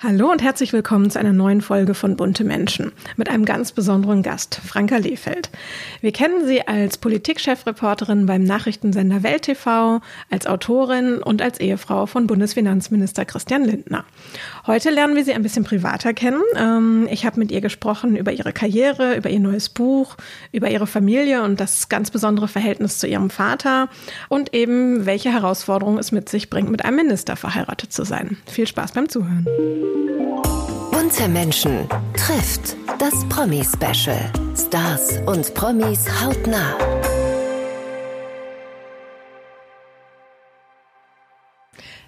Hallo und herzlich willkommen zu einer neuen Folge von Bunte Menschen mit einem ganz besonderen Gast, Franka Lehfeld. Wir kennen sie als Politikchefreporterin beim Nachrichtensender Welt TV, als Autorin und als Ehefrau von Bundesfinanzminister Christian Lindner. Heute lernen wir sie ein bisschen privater kennen. Ähm, ich habe mit ihr gesprochen über ihre Karriere, über ihr neues Buch, über ihre Familie und das ganz besondere Verhältnis zu ihrem Vater und eben welche Herausforderungen es mit sich bringt, mit einem Minister verheiratet zu sein. Viel Spaß beim Zuhören. Bunte Menschen trifft das Promi-Special. Stars und Promis hautnah.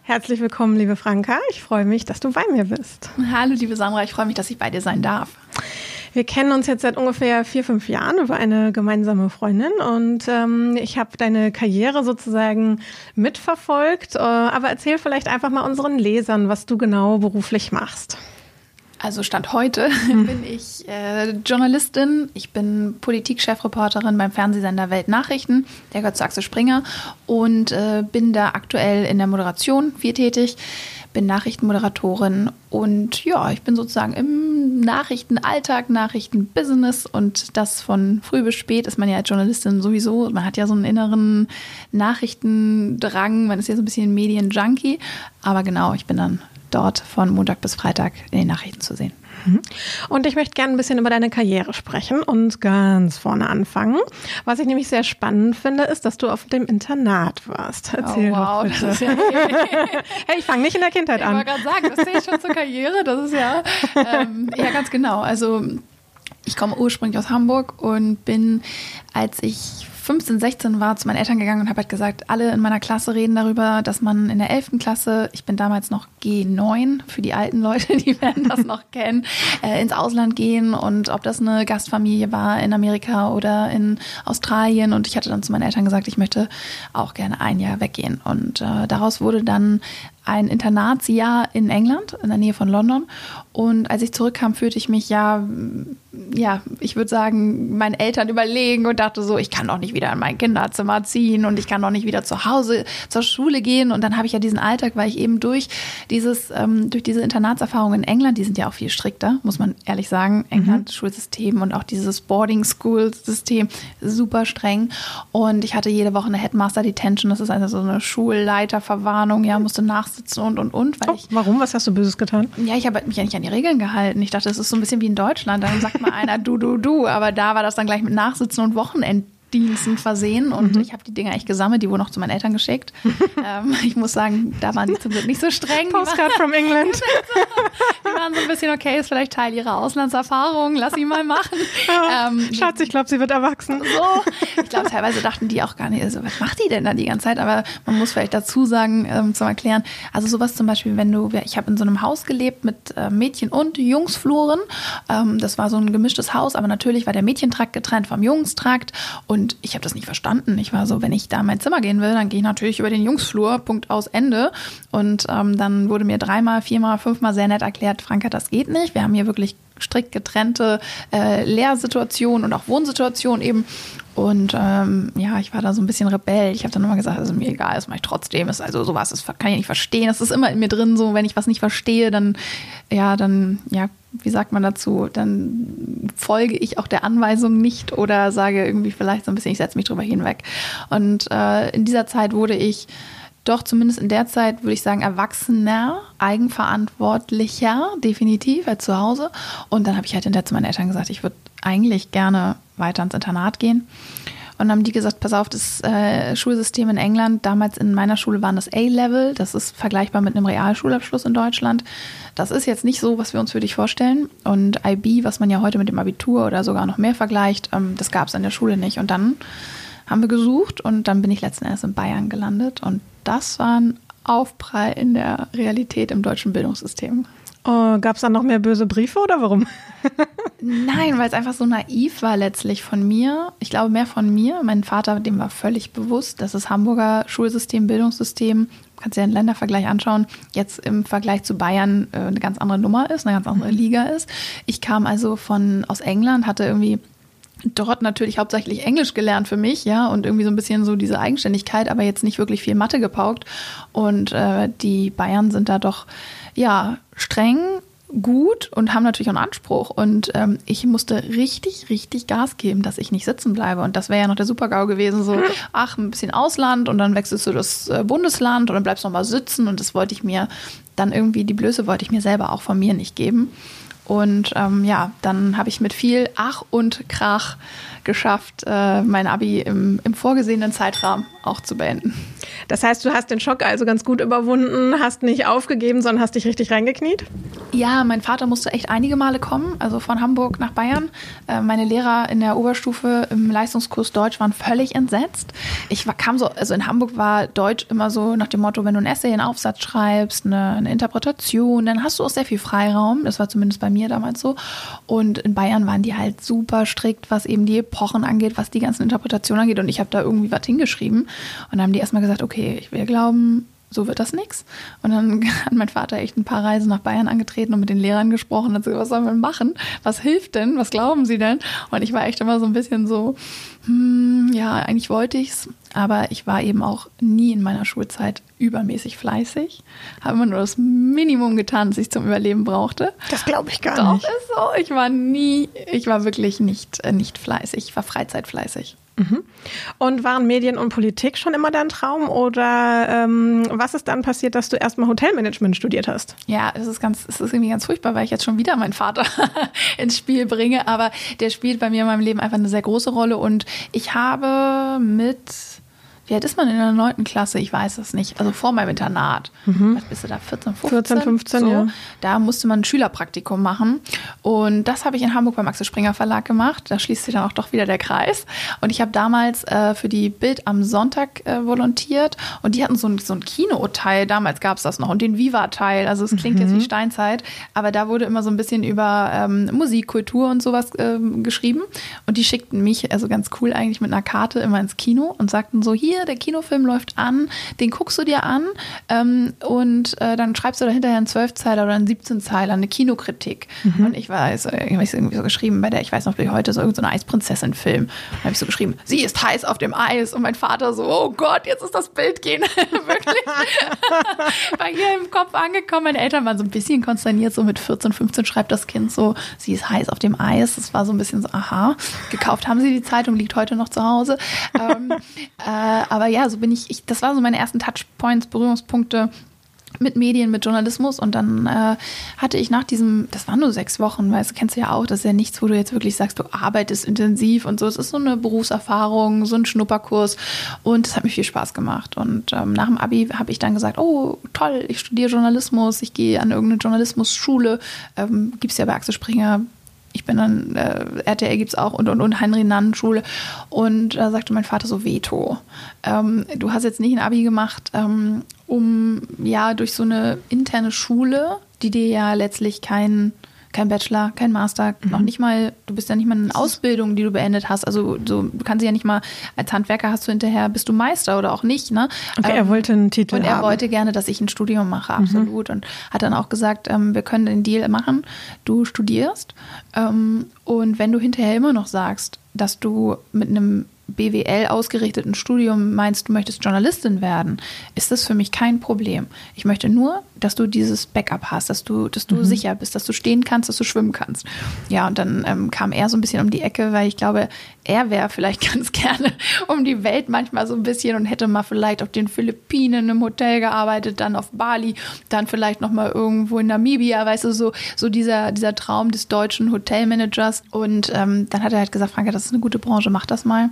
Herzlich willkommen, liebe Franka. Ich freue mich, dass du bei mir bist. Hallo, liebe Sandra. Ich freue mich, dass ich bei dir sein darf. Wir kennen uns jetzt seit ungefähr vier, fünf Jahren über eine gemeinsame Freundin und ähm, ich habe deine Karriere sozusagen mitverfolgt. Äh, aber erzähl vielleicht einfach mal unseren Lesern, was du genau beruflich machst. Also Stand heute hm. bin ich äh, Journalistin, ich bin Politikchefreporterin beim Fernsehsender Weltnachrichten, der gehört zu Axel Springer und äh, bin da aktuell in der Moderation viel tätig, bin Nachrichtenmoderatorin und ja, ich bin sozusagen im Nachrichtenalltag, Nachrichtenbusiness und das von früh bis spät ist man ja als Journalistin sowieso, man hat ja so einen inneren Nachrichtendrang, man ist ja so ein bisschen Medienjunkie, aber genau, ich bin dann dort von Montag bis Freitag in den Nachrichten zu sehen. Mhm. Und ich möchte gerne ein bisschen über deine Karriere sprechen und ganz vorne anfangen. Was ich nämlich sehr spannend finde, ist, dass du auf dem Internat warst. Erzähl oh, wow, bitte. Ja hey, ich fange nicht in der Kindheit an. Ich wollte gerade sagen, das sehe ich schon zur Karriere. Das ist ja, ähm, ja ganz genau. Also ich komme ursprünglich aus Hamburg und bin, als ich 15, 16 war, zu meinen Eltern gegangen und habe halt gesagt, alle in meiner Klasse reden darüber, dass man in der 11. Klasse, ich bin damals noch G9, für die alten Leute, die werden das noch kennen, äh, ins Ausland gehen und ob das eine Gastfamilie war in Amerika oder in Australien. Und ich hatte dann zu meinen Eltern gesagt, ich möchte auch gerne ein Jahr weggehen. Und äh, daraus wurde dann ein Internatsjahr in England, in der Nähe von London. Und als ich zurückkam, fühlte ich mich ja, ja, ich würde sagen, meinen Eltern überlegen und dachte so, ich kann doch nicht wieder in mein Kinderzimmer ziehen und ich kann doch nicht wieder zu Hause zur Schule gehen. Und dann habe ich ja diesen Alltag, weil ich eben durch dieses, ähm, durch diese Internatserfahrung in England, die sind ja auch viel strikter, muss man ehrlich sagen. England, mhm. Schulsystem und auch dieses Boarding School System, super streng. Und ich hatte jede Woche eine Headmaster Detention, das ist also so eine Schulleiterverwarnung, ja, musste nach nachsitzen und und und. Oh, ich, warum? Was hast du Böses getan? Ja, ich habe mich ja nicht an die Regeln gehalten. Ich dachte, das ist so ein bisschen wie in Deutschland. Dann sagt mal einer du, du, du. Aber da war das dann gleich mit Nachsitzen und Wochenend Diensten versehen und mhm. ich habe die Dinger echt gesammelt, die wurden noch zu meinen Eltern geschickt. ähm, ich muss sagen, da waren die zum Glück nicht so streng. Postcard from England. die waren so ein bisschen, okay, ist vielleicht Teil ihrer Auslandserfahrung, lass sie mal machen. ähm, Schatz, ich glaube, sie wird erwachsen. So. Ich glaube, teilweise dachten die auch gar nicht, also, was macht die denn da die ganze Zeit? Aber man muss vielleicht dazu sagen, ähm, zum Erklären, also sowas zum Beispiel, wenn du, ich habe in so einem Haus gelebt mit äh, Mädchen- und Jungsfluren. Ähm, das war so ein gemischtes Haus, aber natürlich war der Mädchentrakt getrennt vom Jungstrakt und und ich habe das nicht verstanden. Ich war so, wenn ich da in mein Zimmer gehen will, dann gehe ich natürlich über den Jungsflur, Punkt aus Ende. Und ähm, dann wurde mir dreimal, viermal, fünfmal sehr nett erklärt, Franka, das geht nicht. Wir haben hier wirklich strikt getrennte äh, Lehrsituationen und auch Wohnsituationen eben. Und ähm, ja, ich war da so ein bisschen Rebell. Ich habe dann immer gesagt, es ist mir egal, das mache ich trotzdem. Ist also sowas, das kann ich nicht verstehen. Das ist immer in mir drin so, wenn ich was nicht verstehe, dann ja, dann ja, wie sagt man dazu, dann folge ich auch der Anweisung nicht oder sage irgendwie vielleicht so ein bisschen, ich setze mich drüber hinweg. Und äh, in dieser Zeit wurde ich doch zumindest in der Zeit, würde ich sagen, erwachsener, eigenverantwortlicher, definitiv, als zu Hause. Und dann habe ich halt hinterher zu meinen Eltern gesagt, ich würde eigentlich gerne weiter ins Internat gehen. Und haben die gesagt, pass auf, das äh, Schulsystem in England, damals in meiner Schule waren das A-Level, das ist vergleichbar mit einem Realschulabschluss in Deutschland. Das ist jetzt nicht so, was wir uns für dich vorstellen. Und IB, was man ja heute mit dem Abitur oder sogar noch mehr vergleicht, ähm, das gab es an der Schule nicht. Und dann haben wir gesucht und dann bin ich letzten Endes in Bayern gelandet. Und das war ein Aufprall in der Realität im deutschen Bildungssystem. Oh, Gab es dann noch mehr böse Briefe oder warum? Nein, weil es einfach so naiv war letztlich von mir. Ich glaube mehr von mir. Mein Vater, dem war völlig bewusst, dass das Hamburger Schulsystem, Bildungssystem, kannst dir einen Ländervergleich anschauen, jetzt im Vergleich zu Bayern äh, eine ganz andere Nummer ist, eine ganz andere Liga ist. Ich kam also von aus England, hatte irgendwie dort natürlich hauptsächlich Englisch gelernt für mich, ja, und irgendwie so ein bisschen so diese Eigenständigkeit, aber jetzt nicht wirklich viel Mathe gepaukt. Und äh, die Bayern sind da doch ja, streng, gut und haben natürlich auch einen Anspruch. Und ähm, ich musste richtig, richtig Gas geben, dass ich nicht sitzen bleibe. Und das wäre ja noch der Super-GAU gewesen, so, ach, ein bisschen Ausland und dann wechselst du das äh, Bundesland und dann bleibst du noch mal sitzen. Und das wollte ich mir dann irgendwie, die Blöße wollte ich mir selber auch von mir nicht geben. Und ähm, ja, dann habe ich mit viel Ach und Krach geschafft, äh, mein Abi im, im vorgesehenen Zeitrahmen auch zu beenden. Das heißt, du hast den Schock also ganz gut überwunden, hast nicht aufgegeben, sondern hast dich richtig reingekniet? Ja, mein Vater musste echt einige Male kommen, also von Hamburg nach Bayern. Äh, meine Lehrer in der Oberstufe im Leistungskurs Deutsch waren völlig entsetzt. Ich war, kam so, also in Hamburg war Deutsch immer so nach dem Motto, wenn du ein Essay, einen Aufsatz schreibst, eine, eine Interpretation, dann hast du auch sehr viel Freiraum. Das war zumindest bei mir damals so. Und in Bayern waren die halt super strikt, was eben die Epochen angeht, was die ganzen Interpretationen angeht. Und ich habe da irgendwie was hingeschrieben. Und dann haben die erstmal gesagt, okay, ich will glauben, so wird das nichts. Und dann hat mein Vater echt ein paar Reisen nach Bayern angetreten und mit den Lehrern gesprochen. Hat so, was sollen wir machen? Was hilft denn? Was glauben sie denn? Und ich war echt immer so ein bisschen so, hm, ja, eigentlich wollte ich's, aber ich war eben auch nie in meiner Schulzeit übermäßig fleißig. Habe immer nur das Minimum getan, das ich zum Überleben brauchte. Das glaube ich gar Doch, nicht. ist so. Ich war nie, ich war wirklich nicht, äh, nicht fleißig. Ich war freizeitfleißig. Und waren Medien und Politik schon immer dein Traum? Oder ähm, was ist dann passiert, dass du erstmal Hotelmanagement studiert hast? Ja, es ist ganz, es ist irgendwie ganz furchtbar, weil ich jetzt schon wieder meinen Vater ins Spiel bringe. Aber der spielt bei mir in meinem Leben einfach eine sehr große Rolle. Und ich habe mit wie alt ist man in der neunten Klasse? Ich weiß es nicht. Also vor meinem Internat. Was bist du da? 14, 15? 14, 15, so. ja. Da musste man ein Schülerpraktikum machen. Und das habe ich in Hamburg beim Axel Springer Verlag gemacht. Da schließt sich dann auch doch wieder der Kreis. Und ich habe damals äh, für die Bild am Sonntag äh, volontiert. Und die hatten so ein, so ein Kinoteil. Damals gab es das noch. Und den Viva-Teil. Also es klingt jetzt wie Steinzeit. Aber da wurde immer so ein bisschen über ähm, Musik, Kultur und sowas ähm, geschrieben. Und die schickten mich, also ganz cool eigentlich, mit einer Karte immer ins Kino und sagten so, hier, der Kinofilm läuft an, den guckst du dir an ähm, und äh, dann schreibst du da hinterher einen Zwölfzeiler oder einen 17-Zeiler, eine Kinokritik. Und ich weiß, äh, ich habe es irgendwie so geschrieben, bei der, ich weiß noch, wie heute so irgendein so Eisprinzessin-Film. Da habe ich so geschrieben, sie ist heiß auf dem Eis und mein Vater so, oh Gott, jetzt ist das Bild gehen. Wirklich. bei ihr im Kopf angekommen. Meine Eltern waren so ein bisschen konsterniert, so mit 14, 15 schreibt das Kind so, sie ist heiß auf dem Eis. Das war so ein bisschen so, aha, gekauft haben sie die Zeitung, liegt heute noch zu Hause. ähm, äh, aber ja, so bin ich, ich, das war so meine ersten Touchpoints, Berührungspunkte mit Medien, mit Journalismus und dann äh, hatte ich nach diesem, das waren nur sechs Wochen, weißt du, kennst du ja auch, das ist ja nichts, wo du jetzt wirklich sagst, du arbeitest intensiv und so. Es ist so eine Berufserfahrung, so ein Schnupperkurs und es hat mir viel Spaß gemacht. Und ähm, nach dem Abi habe ich dann gesagt, oh toll, ich studiere Journalismus, ich gehe an irgendeine Journalismusschule, ähm, gibt es ja bei Axel Springer ich bin dann, äh, RTL gibt es auch und, und, und Heinrich-Nannen-Schule. Und da sagte mein Vater so, Veto. Ähm, du hast jetzt nicht ein Abi gemacht, ähm, um ja durch so eine interne Schule, die dir ja letztlich kein, kein Bachelor, kein Master, Mhm. noch nicht mal, du bist ja nicht mal in Ausbildung, die du beendet hast. Also so, du kannst ja nicht mal, als Handwerker hast du hinterher, bist du Meister oder auch nicht. Ne? Okay, er wollte einen Titel Und er haben. wollte gerne, dass ich ein Studium mache, absolut. Und hat dann auch gesagt, ähm, wir können den Deal machen, du studierst. Ähm, und wenn du hinterher immer noch sagst, dass du mit einem BWL ausgerichteten Studium meinst, du möchtest Journalistin werden, ist das für mich kein Problem. Ich möchte nur, dass du dieses Backup hast, dass du, dass du sicher bist, dass du stehen kannst, dass du schwimmen kannst. Ja, und dann ähm, kam er so ein bisschen um die Ecke, weil ich glaube, er wäre vielleicht ganz gerne um die Welt manchmal so ein bisschen und hätte mal vielleicht auf den Philippinen im Hotel gearbeitet, dann auf Bali, dann vielleicht noch mal irgendwo in Namibia, weißt du, so, so dieser, dieser Traum des deutschen Hotelmanagers. Und ähm, dann hat er halt gesagt, Franka, das ist eine gute Branche, mach das mal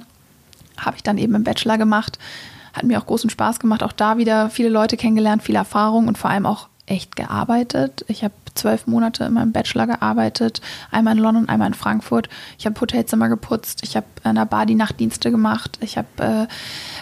habe ich dann eben im Bachelor gemacht. Hat mir auch großen Spaß gemacht. Auch da wieder viele Leute kennengelernt, viel Erfahrung und vor allem auch echt gearbeitet. Ich habe zwölf Monate in meinem Bachelor gearbeitet, einmal in London, einmal in Frankfurt. Ich habe Hotelzimmer geputzt, ich habe an der Bar die Nachtdienste gemacht, ich habe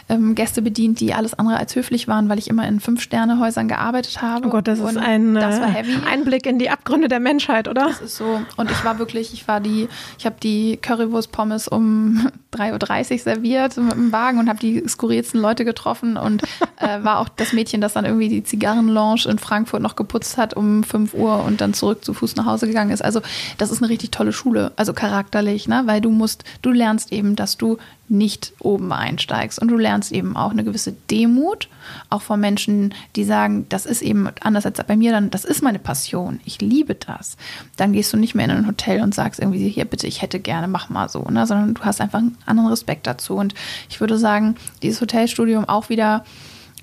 äh, ähm, Gäste bedient, die alles andere als höflich waren, weil ich immer in Fünf-Sterne-Häusern gearbeitet habe. Oh Gott, das Und ist ein das äh, heavy. Einblick in die Abgründe der Menschheit, oder? Das ist so. Und ich war wirklich, ich war die, ich habe die Currywurst-Pommes um 3.30 Uhr serviert mit dem Wagen und habe die skurrilsten Leute getroffen und äh, war auch das Mädchen, das dann irgendwie die Zigarrenlounge in Frankfurt Frankfurt noch geputzt hat um 5 Uhr und dann zurück zu Fuß nach Hause gegangen ist. Also das ist eine richtig tolle Schule, also charakterlich, ne? weil du musst, du lernst eben, dass du nicht oben einsteigst und du lernst eben auch eine gewisse Demut, auch von Menschen, die sagen, das ist eben anders als bei mir, dann das ist meine Passion, ich liebe das. Dann gehst du nicht mehr in ein Hotel und sagst irgendwie hier bitte, ich hätte gerne, mach mal so, ne? sondern du hast einfach einen anderen Respekt dazu. Und ich würde sagen, dieses Hotelstudium auch wieder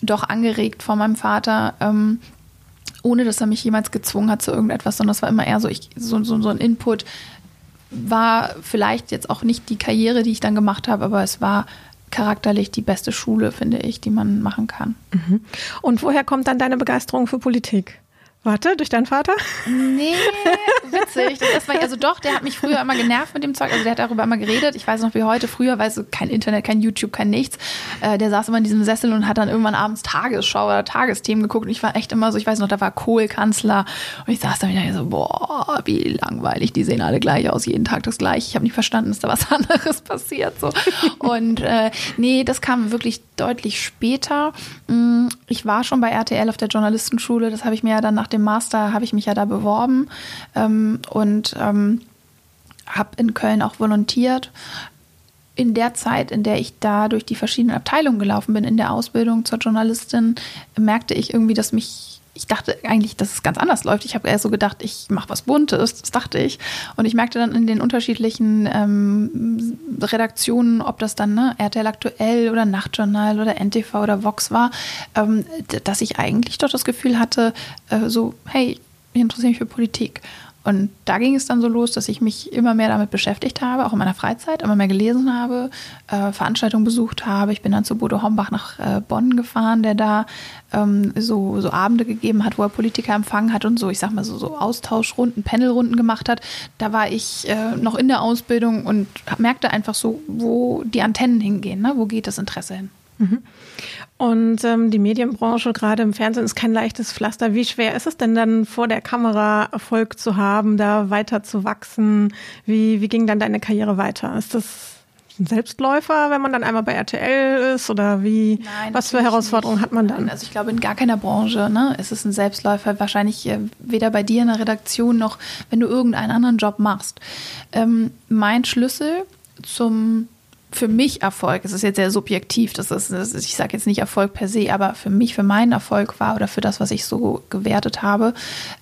doch angeregt von meinem Vater, ähm, ohne dass er mich jemals gezwungen hat zu irgendetwas, sondern es war immer eher so, ich, so, so, so ein Input, war vielleicht jetzt auch nicht die Karriere, die ich dann gemacht habe, aber es war charakterlich die beste Schule, finde ich, die man machen kann. Mhm. Und woher kommt dann deine Begeisterung für Politik? Warte, durch deinen Vater? Nee, witzig. Das war, also doch, der hat mich früher immer genervt mit dem Zeug. Also der hat darüber immer geredet. Ich weiß noch wie heute, früher, weil so kein Internet, kein YouTube, kein nichts. Äh, der saß immer in diesem Sessel und hat dann irgendwann abends Tagesschau oder Tagesthemen geguckt. Und ich war echt immer so, ich weiß noch, da war Kohl Kanzler. Und ich saß da wieder so, boah, wie langweilig. Die sehen alle gleich aus, jeden Tag das gleiche. Ich habe nicht verstanden, dass da was anderes passiert. So. Und äh, nee, das kam wirklich deutlich später. Mm, ich war schon bei RTL auf der Journalistenschule. Das habe ich mir ja dann nach dem Master habe ich mich ja da beworben ähm, und ähm, habe in Köln auch volontiert. In der Zeit, in der ich da durch die verschiedenen Abteilungen gelaufen bin, in der Ausbildung zur Journalistin, merkte ich irgendwie, dass mich ich dachte eigentlich, dass es ganz anders läuft. Ich habe eher so gedacht, ich mache was Buntes, das dachte ich. Und ich merkte dann in den unterschiedlichen ähm, Redaktionen, ob das dann ne, RTL Aktuell oder Nachtjournal oder NTV oder Vox war, ähm, dass ich eigentlich doch das Gefühl hatte, äh, so, hey, ich interessiere mich für Politik. Und da ging es dann so los, dass ich mich immer mehr damit beschäftigt habe, auch in meiner Freizeit, immer mehr gelesen habe, äh, Veranstaltungen besucht habe. Ich bin dann zu Bodo Hombach nach äh, Bonn gefahren, der da ähm, so, so Abende gegeben hat, wo er Politiker empfangen hat und so, ich sag mal, so, so Austauschrunden, Panelrunden gemacht hat. Da war ich äh, noch in der Ausbildung und merkte einfach so, wo die Antennen hingehen, ne? wo geht das Interesse hin. Mhm. Und ähm, die Medienbranche, gerade im Fernsehen, ist kein leichtes Pflaster. Wie schwer ist es denn dann vor der Kamera Erfolg zu haben, da weiter zu wachsen? Wie, wie ging dann deine Karriere weiter? Ist das ein Selbstläufer, wenn man dann einmal bei RTL ist oder wie? Nein, was für Herausforderungen nicht. hat man dann? Also ich glaube in gar keiner Branche ne, ist es ein Selbstläufer. Wahrscheinlich äh, weder bei dir in der Redaktion noch, wenn du irgendeinen anderen Job machst. Ähm, mein Schlüssel zum für mich Erfolg, es ist jetzt sehr subjektiv, das ist, das ist ich sage jetzt nicht Erfolg per se, aber für mich, für meinen Erfolg war oder für das, was ich so gewertet habe,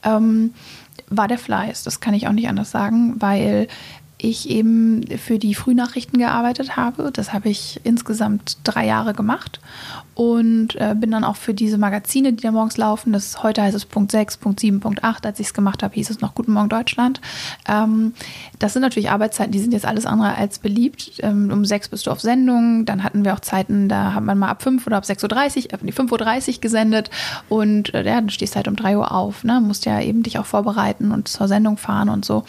ähm, war der Fleiß. Das kann ich auch nicht anders sagen, weil ich eben für die Frühnachrichten gearbeitet habe. Das habe ich insgesamt drei Jahre gemacht und äh, bin dann auch für diese Magazine, die da morgens laufen, das heute heißt es Punkt 6, Punkt 7, Punkt 8, als ich es gemacht habe, hieß es noch Guten Morgen Deutschland. Ähm, das sind natürlich Arbeitszeiten, die sind jetzt alles andere als beliebt. Ähm, um 6 bist du auf Sendung, dann hatten wir auch Zeiten, da hat man mal ab 5 oder ab 6.30 Uhr, äh, 5.30 Uhr gesendet und äh, ja, dann stehst du halt um 3 Uhr auf, ne? musst ja eben dich auch vorbereiten und zur Sendung fahren und so.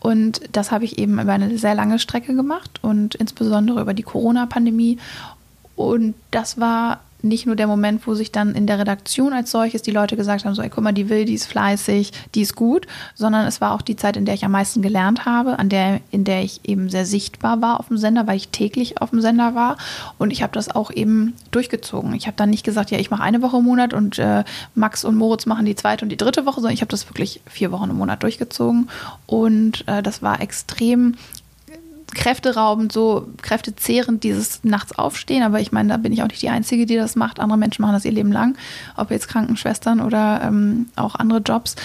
Und das habe ich eben über eine sehr lange Strecke gemacht und insbesondere über die Corona-Pandemie. Und das war nicht nur der Moment, wo sich dann in der Redaktion als solches die Leute gesagt haben, so, ey, guck mal, die will, die ist fleißig, die ist gut, sondern es war auch die Zeit, in der ich am meisten gelernt habe, an der, in der ich eben sehr sichtbar war auf dem Sender, weil ich täglich auf dem Sender war und ich habe das auch eben durchgezogen. Ich habe dann nicht gesagt, ja, ich mache eine Woche im Monat und äh, Max und Moritz machen die zweite und die dritte Woche, sondern ich habe das wirklich vier Wochen im Monat durchgezogen und äh, das war extrem kräfteraubend, so kräftezehrend, dieses nachts aufstehen. Aber ich meine, da bin ich auch nicht die Einzige, die das macht. Andere Menschen machen das ihr Leben lang, ob jetzt Krankenschwestern oder ähm, auch andere Jobs.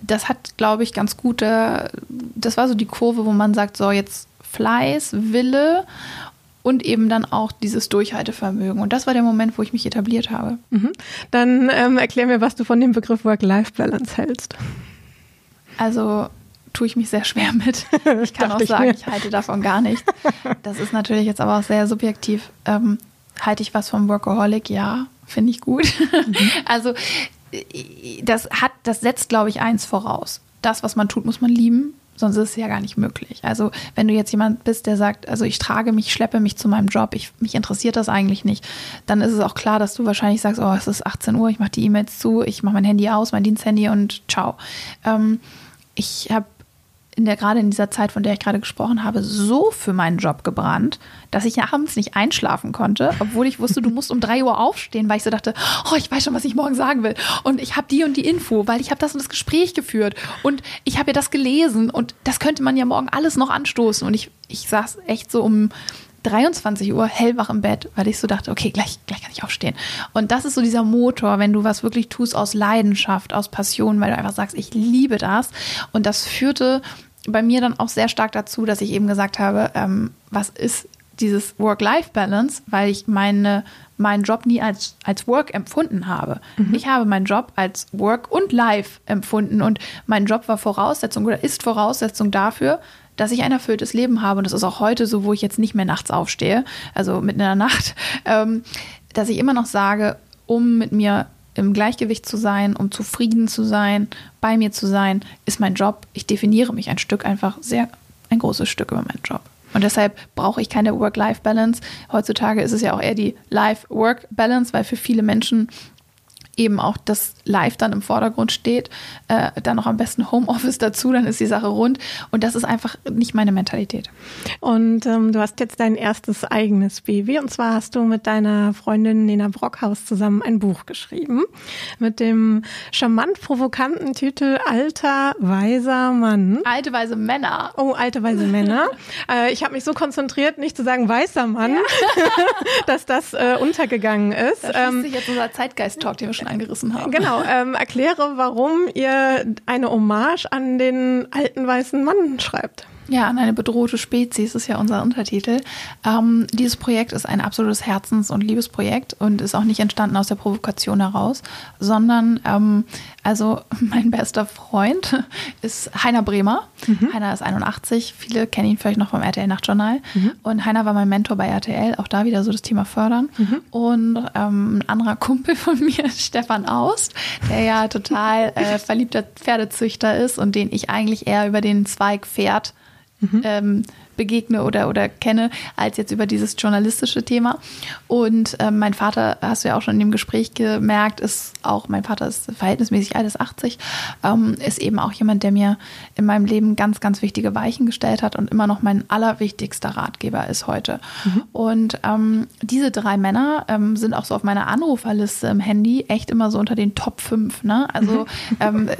Das hat, glaube ich, ganz gute, das war so die Kurve, wo man sagt, so jetzt Fleiß, Wille und eben dann auch dieses Durchhaltevermögen. Und das war der Moment, wo ich mich etabliert habe. Mhm. Dann ähm, erklär mir, was du von dem Begriff Work-Life-Balance hältst. Also tue ich mich sehr schwer mit. Ich kann auch sagen, ich, ich, halte davon gar nicht. Das ist natürlich jetzt aber auch sehr subjektiv. Ähm, halte ich was vom Workaholic? Ja, finde ich gut. Mhm. Also das hat, das setzt, glaube ich, eins voraus. Das, was man tut, muss man lieben, sonst ist es ja gar nicht möglich. Also wenn du jetzt jemand bist, der sagt, also ich trage mich, schleppe mich zu meinem Job, ich, mich interessiert das eigentlich nicht, dann ist es auch klar, dass du wahrscheinlich sagst, oh, es ist 18 Uhr, ich mache die E-Mails zu, ich mache mein Handy aus, mein Diensthandy und ciao. Ähm, ich habe in der gerade in dieser Zeit, von der ich gerade gesprochen habe, so für meinen Job gebrannt, dass ich abends nicht einschlafen konnte, obwohl ich wusste, du musst um drei Uhr aufstehen, weil ich so dachte, oh, ich weiß schon, was ich morgen sagen will. Und ich habe die und die Info, weil ich habe das und das Gespräch geführt und ich habe ja das gelesen und das könnte man ja morgen alles noch anstoßen. Und ich, ich saß echt so um 23 Uhr hellwach im Bett, weil ich so dachte, okay, gleich, gleich kann ich aufstehen. Und das ist so dieser Motor, wenn du was wirklich tust aus Leidenschaft, aus Passion, weil du einfach sagst, ich liebe das. Und das führte bei mir dann auch sehr stark dazu, dass ich eben gesagt habe, ähm, was ist dieses Work-Life-Balance, weil ich meine, meinen Job nie als, als Work empfunden habe. Mhm. Ich habe meinen Job als Work und Life empfunden und mein Job war Voraussetzung oder ist Voraussetzung dafür, dass ich ein erfülltes Leben habe. Und das ist auch heute so, wo ich jetzt nicht mehr nachts aufstehe, also mitten in der Nacht, ähm, dass ich immer noch sage, um mit mir im Gleichgewicht zu sein, um zufrieden zu sein, bei mir zu sein, ist mein Job. Ich definiere mich ein Stück einfach sehr, ein großes Stück über meinen Job. Und deshalb brauche ich keine Work-Life-Balance. Heutzutage ist es ja auch eher die Life-Work-Balance, weil für viele Menschen eben auch das Live dann im Vordergrund steht, äh, dann noch am besten Homeoffice dazu, dann ist die Sache rund. Und das ist einfach nicht meine Mentalität. Und ähm, du hast jetzt dein erstes eigenes Baby. Und zwar hast du mit deiner Freundin Nena Brockhaus zusammen ein Buch geschrieben mit dem charmant provokanten Titel Alter, weiser Mann. Alte, weise Männer. Oh, alte, weise Männer. äh, ich habe mich so konzentriert, nicht zu sagen weißer Mann, ja. dass das äh, untergegangen ist. Da schließt ähm, sich jetzt unser Zeitgeist-Talk, den wir schon angerissen haben. Genau, ähm, erkläre, warum ihr eine Hommage an den alten weißen Mann schreibt. Ja, an eine bedrohte Spezies ist ja unser Untertitel. Ähm, dieses Projekt ist ein absolutes Herzens- und Liebesprojekt und ist auch nicht entstanden aus der Provokation heraus, sondern ähm, also mein bester Freund ist Heiner Bremer. Mhm. Heiner ist 81, viele kennen ihn vielleicht noch vom RTL Nachtjournal. Mhm. Und Heiner war mein Mentor bei RTL, auch da wieder so das Thema Fördern. Mhm. Und ähm, ein anderer Kumpel von mir, Stefan Aust, der ja total äh, verliebter Pferdezüchter ist und den ich eigentlich eher über den Zweig Pferd mhm. ähm, begegne oder, oder kenne, als jetzt über dieses journalistische Thema. Und ähm, mein Vater, hast du ja auch schon in dem Gespräch gemerkt, ist auch, mein Vater ist verhältnismäßig alt, ist 80, ähm, ist eben auch jemand, der mir in meinem Leben ganz, ganz wichtige Weichen gestellt hat und immer noch mein allerwichtigster Ratgeber ist heute. Mhm. Und ähm, diese drei Männer ähm, sind auch so auf meiner Anruferliste im Handy echt immer so unter den Top 5. Ne? Also mhm. ähm,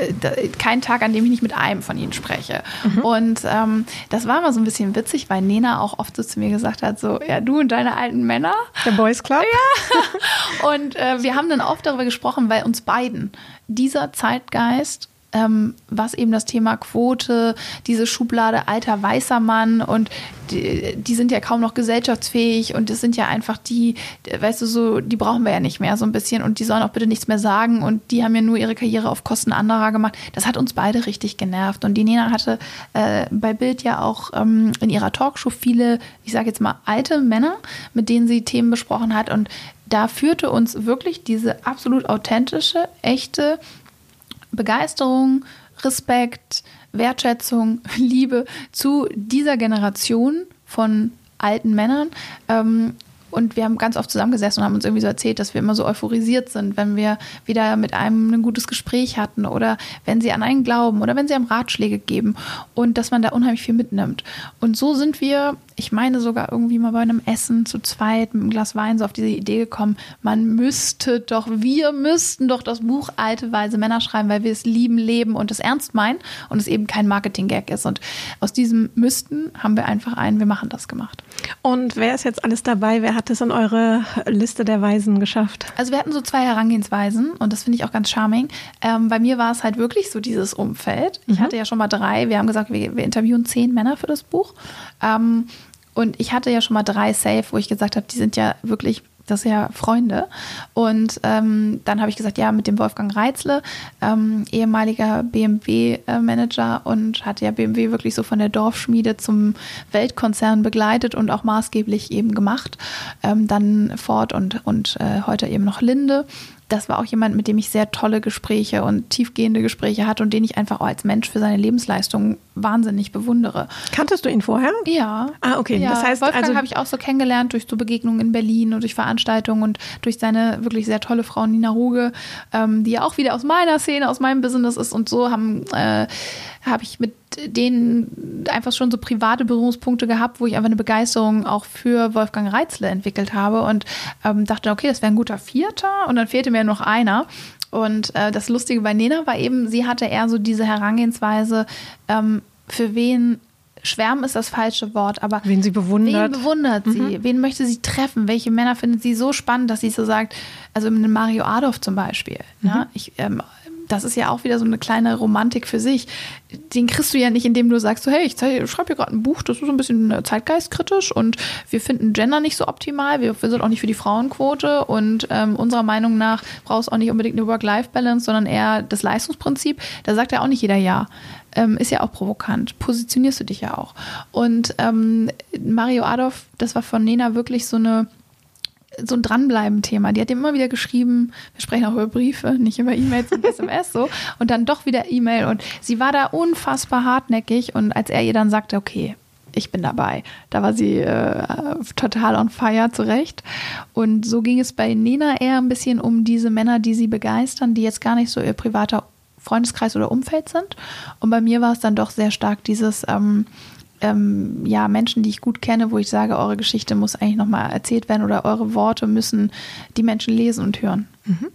kein Tag, an dem ich nicht mit einem von ihnen spreche. Mhm. Und ähm, das war immer so ein bisschen witzig witzig, weil Nena auch oft so zu mir gesagt hat, so, ja, du und deine alten Männer. Der Boys Club. Ja. Und äh, wir haben dann oft darüber gesprochen, weil uns beiden dieser Zeitgeist ähm, was eben das Thema Quote, diese Schublade alter weißer Mann und die, die, sind ja kaum noch gesellschaftsfähig und das sind ja einfach die, weißt du, so, die brauchen wir ja nicht mehr so ein bisschen und die sollen auch bitte nichts mehr sagen und die haben ja nur ihre Karriere auf Kosten anderer gemacht. Das hat uns beide richtig genervt und die Nena hatte äh, bei Bild ja auch ähm, in ihrer Talkshow viele, ich sage jetzt mal alte Männer, mit denen sie Themen besprochen hat und da führte uns wirklich diese absolut authentische, echte Begeisterung, Respekt, Wertschätzung, Liebe zu dieser Generation von alten Männern. Ähm, und wir haben ganz oft zusammengesessen und haben uns irgendwie so erzählt, dass wir immer so euphorisiert sind, wenn wir wieder mit einem ein gutes Gespräch hatten oder wenn sie an einen glauben oder wenn sie einem Ratschläge geben und dass man da unheimlich viel mitnimmt. Und so sind wir, ich meine sogar irgendwie mal bei einem Essen zu zweit mit einem Glas Wein so auf diese Idee gekommen, man müsste doch, wir müssten doch das Buch Alte Weise Männer schreiben, weil wir es lieben, leben und es ernst meinen und es eben kein Marketing-Gag ist. Und aus diesem müssten haben wir einfach einen, wir machen das gemacht. Und wer ist jetzt alles dabei? Wer hat es in eure Liste der Weisen geschafft? Also wir hatten so zwei Herangehensweisen und das finde ich auch ganz charming. Ähm, bei mir war es halt wirklich so dieses Umfeld. Ich mhm. hatte ja schon mal drei. Wir haben gesagt, wir, wir interviewen zehn Männer für das Buch. Ähm, und ich hatte ja schon mal drei Safe, wo ich gesagt habe, die sind ja wirklich das sind ja Freunde. Und ähm, dann habe ich gesagt, ja, mit dem Wolfgang Reitzle, ähm, ehemaliger BMW-Manager und hat ja BMW wirklich so von der Dorfschmiede zum Weltkonzern begleitet und auch maßgeblich eben gemacht. Ähm, dann Ford und, und äh, heute eben noch Linde das war auch jemand, mit dem ich sehr tolle Gespräche und tiefgehende Gespräche hatte und den ich einfach auch als Mensch für seine Lebensleistung wahnsinnig bewundere. Kanntest du ihn vorher? Ja. Ah, okay. Ja. Das heißt, Wolfgang also habe ich auch so kennengelernt durch so Begegnungen in Berlin und durch Veranstaltungen und durch seine wirklich sehr tolle Frau Nina Ruge, ähm, die ja auch wieder aus meiner Szene, aus meinem Business ist und so haben äh, habe ich mit denen einfach schon so private Berührungspunkte gehabt, wo ich einfach eine Begeisterung auch für Wolfgang Reitzle entwickelt habe und ähm, dachte, okay, das wäre ein guter Vierter und dann fehlte mir noch einer. Und äh, das Lustige bei Nena war eben, sie hatte eher so diese Herangehensweise, ähm, für wen Schwärmen ist das falsche Wort, aber wen sie bewundert. Wen bewundert sie? Mhm. Wen möchte sie treffen? Welche Männer findet sie so spannend, dass sie so sagt, also Mario Adolf zum Beispiel. Mhm. Ja, ich ähm, das ist ja auch wieder so eine kleine Romantik für sich. Den kriegst du ja nicht, indem du sagst, so, hey, ich schreibe hier gerade ein Buch, das ist so ein bisschen äh, zeitgeistkritisch und wir finden Gender nicht so optimal, wir, wir sind auch nicht für die Frauenquote und ähm, unserer Meinung nach brauchst du auch nicht unbedingt eine Work-Life-Balance, sondern eher das Leistungsprinzip. Da sagt ja auch nicht jeder Ja. Ähm, ist ja auch provokant. Positionierst du dich ja auch. Und ähm, Mario Adolf, das war von Nena wirklich so eine so ein Dranbleiben-Thema. Die hat immer wieder geschrieben, wir sprechen auch über Briefe, nicht über E-Mails und SMS so. Und dann doch wieder E-Mail. Und sie war da unfassbar hartnäckig. Und als er ihr dann sagte, okay, ich bin dabei, da war sie äh, total on fire zurecht. Und so ging es bei Nena eher ein bisschen um diese Männer, die sie begeistern, die jetzt gar nicht so ihr privater Freundeskreis oder Umfeld sind. Und bei mir war es dann doch sehr stark dieses, ähm, ähm, ja, Menschen, die ich gut kenne, wo ich sage, eure Geschichte muss eigentlich nochmal erzählt werden oder eure Worte müssen die Menschen lesen und hören. Mhm.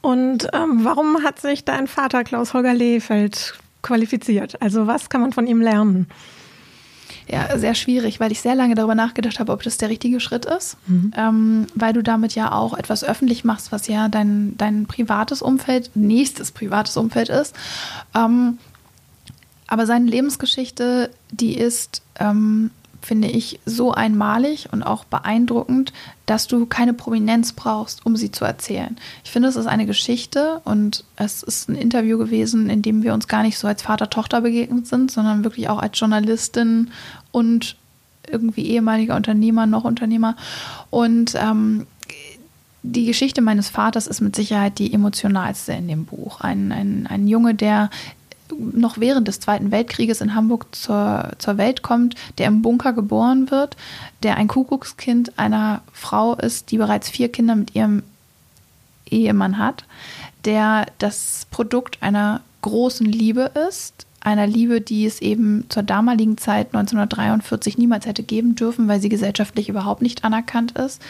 Und ähm, warum hat sich dein Vater Klaus-Holger Lehfeld qualifiziert? Also was kann man von ihm lernen? Ja, sehr schwierig, weil ich sehr lange darüber nachgedacht habe, ob das der richtige Schritt ist, mhm. ähm, weil du damit ja auch etwas öffentlich machst, was ja dein, dein privates Umfeld, nächstes privates Umfeld ist. Ähm, aber seine Lebensgeschichte, die ist, ähm, finde ich, so einmalig und auch beeindruckend, dass du keine Prominenz brauchst, um sie zu erzählen. Ich finde, es ist eine Geschichte und es ist ein Interview gewesen, in dem wir uns gar nicht so als Vater-Tochter begegnet sind, sondern wirklich auch als Journalistin und irgendwie ehemaliger Unternehmer, noch Unternehmer. Und ähm, die Geschichte meines Vaters ist mit Sicherheit die emotionalste in dem Buch. Ein, ein, ein Junge, der noch während des Zweiten Weltkrieges in Hamburg zur, zur Welt kommt, der im Bunker geboren wird, der ein Kuckuckskind einer Frau ist, die bereits vier Kinder mit ihrem Ehemann hat, der das Produkt einer großen Liebe ist, einer Liebe, die es eben zur damaligen Zeit 1943 niemals hätte geben dürfen, weil sie gesellschaftlich überhaupt nicht anerkannt ist.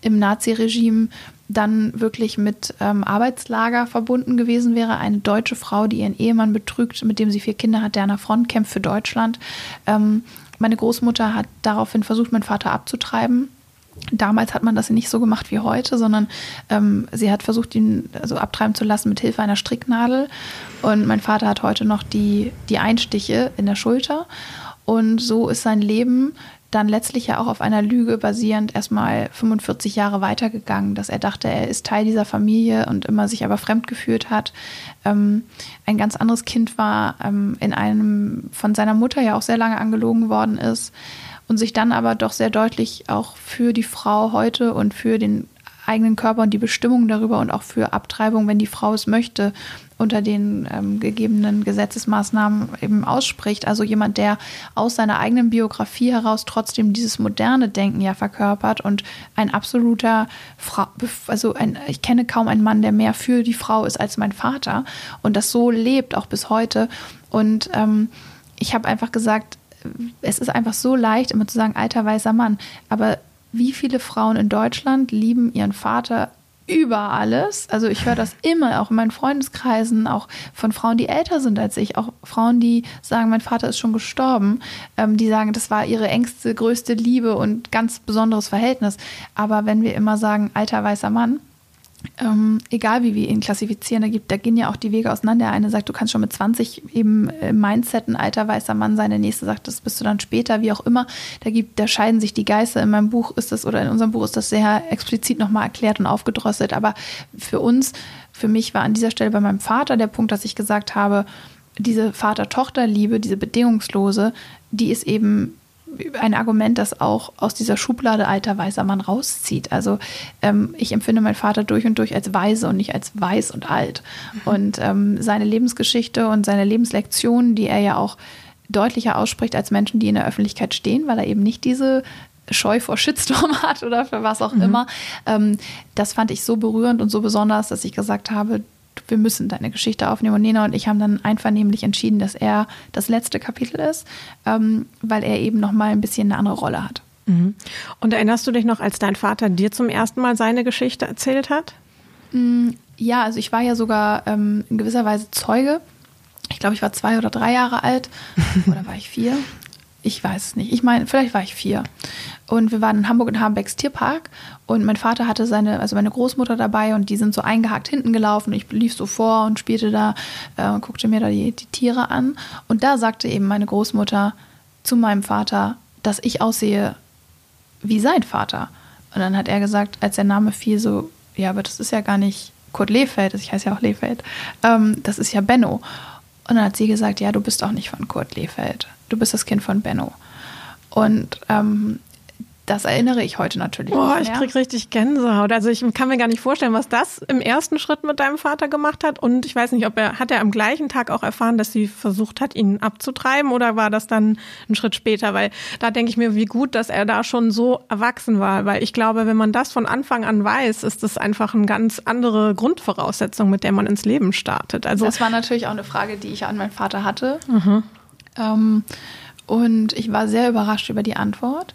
Im Naziregime dann wirklich mit ähm, Arbeitslager verbunden gewesen wäre. Eine deutsche Frau, die ihren Ehemann betrügt, mit dem sie vier Kinder hat, der an der Front kämpft für Deutschland. Ähm, meine Großmutter hat daraufhin versucht, meinen Vater abzutreiben. Damals hat man das nicht so gemacht wie heute, sondern ähm, sie hat versucht, ihn also abtreiben zu lassen mit Hilfe einer Stricknadel. Und mein Vater hat heute noch die, die Einstiche in der Schulter. Und so ist sein Leben dann letztlich ja auch auf einer Lüge basierend erstmal 45 Jahre weitergegangen, dass er dachte, er ist Teil dieser Familie und immer sich aber fremd geführt hat. Ähm, ein ganz anderes Kind war, ähm, in einem von seiner Mutter ja auch sehr lange angelogen worden ist und sich dann aber doch sehr deutlich auch für die Frau heute und für den eigenen Körper und die Bestimmung darüber und auch für Abtreibung, wenn die Frau es möchte, unter den ähm, gegebenen Gesetzesmaßnahmen eben ausspricht. Also jemand, der aus seiner eigenen Biografie heraus trotzdem dieses moderne Denken ja verkörpert und ein absoluter, Fra also ein, ich kenne kaum einen Mann, der mehr für die Frau ist als mein Vater und das so lebt auch bis heute. Und ähm, ich habe einfach gesagt, es ist einfach so leicht, immer zu sagen, alter weißer Mann. Aber wie viele Frauen in Deutschland lieben ihren Vater über alles. Also ich höre das immer, auch in meinen Freundeskreisen, auch von Frauen, die älter sind als ich, auch Frauen, die sagen, mein Vater ist schon gestorben, ähm, die sagen, das war ihre engste, größte Liebe und ganz besonderes Verhältnis. Aber wenn wir immer sagen, alter weißer Mann, ähm, egal wie wir ihn klassifizieren, da, gibt, da gehen ja auch die Wege auseinander. Der eine sagt, du kannst schon mit 20 eben im Mindset ein alter weißer Mann sein, der nächste sagt, das bist du dann später, wie auch immer. Da, gibt, da scheiden sich die Geister. In meinem Buch ist das, oder in unserem Buch ist das sehr explizit nochmal erklärt und aufgedrosselt. Aber für uns, für mich war an dieser Stelle bei meinem Vater der Punkt, dass ich gesagt habe, diese Vater-Tochter-Liebe, diese bedingungslose, die ist eben ein Argument, das auch aus dieser Schublade alter weißer Mann rauszieht. Also ähm, ich empfinde meinen Vater durch und durch als weise und nicht als weiß und alt. Mhm. Und ähm, seine Lebensgeschichte und seine Lebenslektionen, die er ja auch deutlicher ausspricht als Menschen, die in der Öffentlichkeit stehen, weil er eben nicht diese Scheu vor Shitstorm hat oder für was auch mhm. immer. Ähm, das fand ich so berührend und so besonders, dass ich gesagt habe, wir müssen deine Geschichte aufnehmen. Und Nena und ich haben dann einvernehmlich entschieden, dass er das letzte Kapitel ist, ähm, weil er eben nochmal ein bisschen eine andere Rolle hat. Mhm. Und erinnerst du dich noch, als dein Vater dir zum ersten Mal seine Geschichte erzählt hat? Mm, ja, also ich war ja sogar ähm, in gewisser Weise Zeuge. Ich glaube, ich war zwei oder drei Jahre alt. oder war ich vier? Ich weiß es nicht. Ich meine, vielleicht war ich vier. Und wir waren in Hamburg in Habenbecks Tierpark und mein Vater hatte seine, also meine Großmutter dabei und die sind so eingehakt hinten gelaufen. Ich lief so vor und spielte da, äh, guckte mir da die, die Tiere an. Und da sagte eben meine Großmutter zu meinem Vater, dass ich aussehe wie sein Vater. Und dann hat er gesagt, als der Name fiel, so, ja, aber das ist ja gar nicht Kurt Lehfeld, ich heiße ja auch Lehfeld, ähm, das ist ja Benno. Und dann hat sie gesagt, ja, du bist auch nicht von Kurt Lehfeld, du bist das Kind von Benno. Und ähm, das erinnere ich heute natürlich. Boah, ich krieg richtig Gänsehaut. Also ich kann mir gar nicht vorstellen, was das im ersten Schritt mit deinem Vater gemacht hat. Und ich weiß nicht, ob er, hat er am gleichen Tag auch erfahren, dass sie versucht hat, ihn abzutreiben oder war das dann ein Schritt später? Weil da denke ich mir, wie gut, dass er da schon so erwachsen war. Weil ich glaube, wenn man das von Anfang an weiß, ist das einfach eine ganz andere Grundvoraussetzung, mit der man ins Leben startet. Also das war natürlich auch eine Frage, die ich an meinen Vater hatte. Mhm. Ähm, und ich war sehr überrascht über die Antwort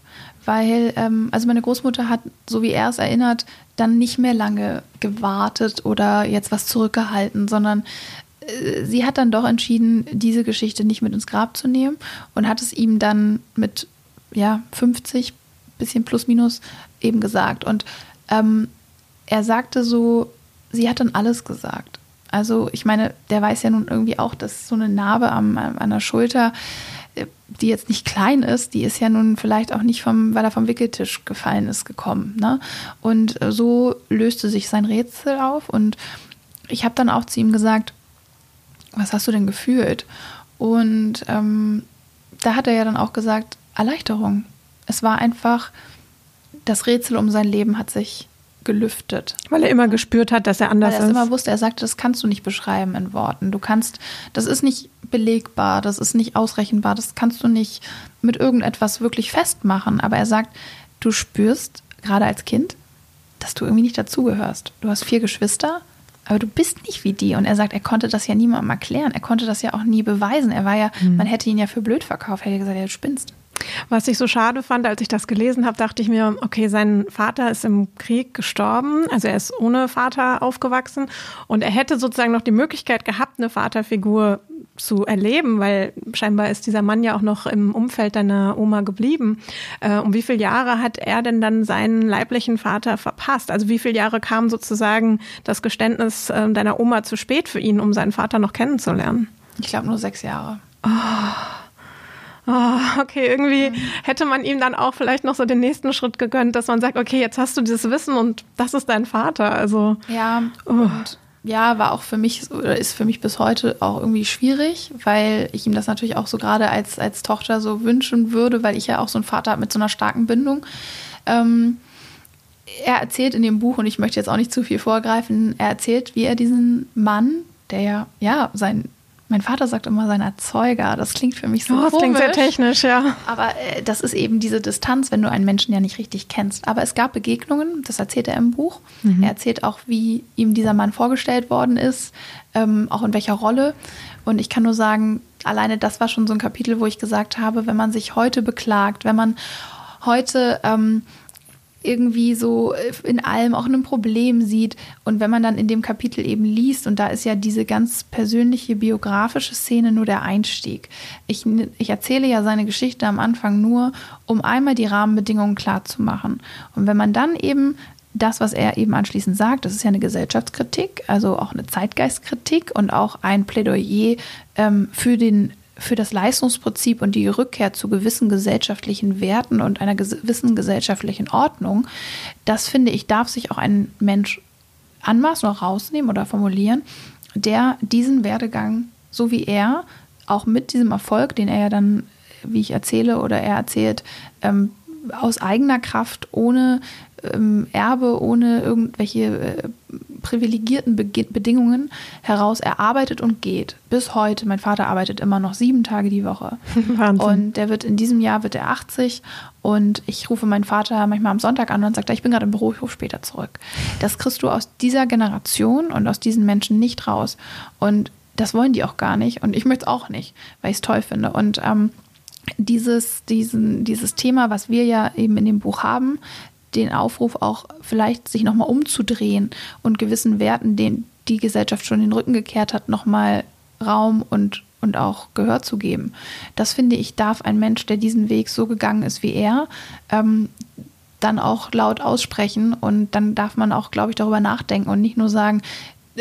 weil, ähm, also meine Großmutter hat, so wie er es erinnert, dann nicht mehr lange gewartet oder jetzt was zurückgehalten, sondern äh, sie hat dann doch entschieden, diese Geschichte nicht mit ins Grab zu nehmen und hat es ihm dann mit, ja, 50, bisschen plus minus eben gesagt. Und ähm, er sagte so, sie hat dann alles gesagt. Also ich meine, der weiß ja nun irgendwie auch, dass so eine Narbe am, an der Schulter die jetzt nicht klein ist, die ist ja nun vielleicht auch nicht vom, weil er vom Wickeltisch gefallen ist, gekommen. Ne? Und äh, so löste sich sein Rätsel auf und ich habe dann auch zu ihm gesagt, was hast du denn gefühlt? Und ähm, da hat er ja dann auch gesagt, Erleichterung. Es war einfach, das Rätsel um sein Leben hat sich gelüftet. Weil er immer gespürt hat, dass er anders Weil er ist. immer wusste, er sagte, das kannst du nicht beschreiben in Worten. Du kannst, das ist nicht belegbar, das ist nicht ausrechenbar, das kannst du nicht mit irgendetwas wirklich festmachen. Aber er sagt, du spürst, gerade als Kind, dass du irgendwie nicht dazugehörst. Du hast vier Geschwister, aber du bist nicht wie die. Und er sagt, er konnte das ja niemandem erklären. Er konnte das ja auch nie beweisen. Er war ja, mhm. man hätte ihn ja für blöd verkauft, hätte gesagt, ja, du spinnst. Was ich so schade fand, als ich das gelesen habe, dachte ich mir, okay, sein Vater ist im Krieg gestorben, also er ist ohne Vater aufgewachsen und er hätte sozusagen noch die Möglichkeit gehabt, eine Vaterfigur zu erleben, weil scheinbar ist dieser Mann ja auch noch im Umfeld deiner Oma geblieben. Äh, um wie viele Jahre hat er denn dann seinen leiblichen Vater verpasst? Also wie viele Jahre kam sozusagen das Geständnis äh, deiner Oma zu spät für ihn, um seinen Vater noch kennenzulernen? Ich glaube nur sechs Jahre. Oh. Oh, okay, irgendwie hätte man ihm dann auch vielleicht noch so den nächsten Schritt gegönnt, dass man sagt, okay, jetzt hast du dieses Wissen und das ist dein Vater. Also ja, oh. und ja, war auch für mich oder ist für mich bis heute auch irgendwie schwierig, weil ich ihm das natürlich auch so gerade als, als Tochter so wünschen würde, weil ich ja auch so einen Vater habe mit so einer starken Bindung. Ähm, er erzählt in dem Buch, und ich möchte jetzt auch nicht zu viel vorgreifen, er erzählt, wie er diesen Mann, der ja, ja, sein mein Vater sagt immer sein Erzeuger. Das klingt für mich so oh, das komisch. klingt sehr technisch, ja. Aber äh, das ist eben diese Distanz, wenn du einen Menschen ja nicht richtig kennst. Aber es gab Begegnungen, das erzählt er im Buch. Mhm. Er erzählt auch, wie ihm dieser Mann vorgestellt worden ist, ähm, auch in welcher Rolle. Und ich kann nur sagen, alleine das war schon so ein Kapitel, wo ich gesagt habe, wenn man sich heute beklagt, wenn man heute ähm, irgendwie so äh, in allem auch ein Problem sieht. Und wenn man dann in dem Kapitel eben liest, und da ist ja diese ganz persönliche biografische Szene nur der Einstieg. Ich, ich erzähle ja seine Geschichte am Anfang nur, um einmal die Rahmenbedingungen klar zu machen. Und wenn man dann eben das, was er eben anschließend sagt, das ist ja eine Gesellschaftskritik, also auch eine Zeitgeistkritik und auch ein Plädoyer ähm, für den für das Leistungsprinzip und die Rückkehr zu gewissen gesellschaftlichen Werten und einer gewissen gesellschaftlichen Ordnung, das finde ich, darf sich auch ein Mensch anmaßen oder rausnehmen oder formulieren, der diesen Werdegang, so wie er, auch mit diesem Erfolg, den er ja dann, wie ich erzähle oder er erzählt, ähm, aus eigener Kraft, ohne ähm, Erbe, ohne irgendwelche äh, privilegierten Be Bedingungen heraus erarbeitet und geht. Bis heute. Mein Vater arbeitet immer noch sieben Tage die Woche. Wahnsinn. Und der wird in diesem Jahr wird er 80 und ich rufe meinen Vater manchmal am Sonntag an und sagt, ich bin gerade im Büro, ich rufe später zurück. Das kriegst du aus dieser Generation und aus diesen Menschen nicht raus. Und das wollen die auch gar nicht. Und ich möchte es auch nicht, weil ich es toll finde. Und ähm, dieses, diesen, dieses Thema, was wir ja eben in dem Buch haben, den Aufruf auch vielleicht sich nochmal umzudrehen und gewissen Werten, denen die Gesellschaft schon den Rücken gekehrt hat, nochmal Raum und, und auch Gehör zu geben. Das finde ich, darf ein Mensch, der diesen Weg so gegangen ist wie er, ähm, dann auch laut aussprechen und dann darf man auch, glaube ich, darüber nachdenken und nicht nur sagen,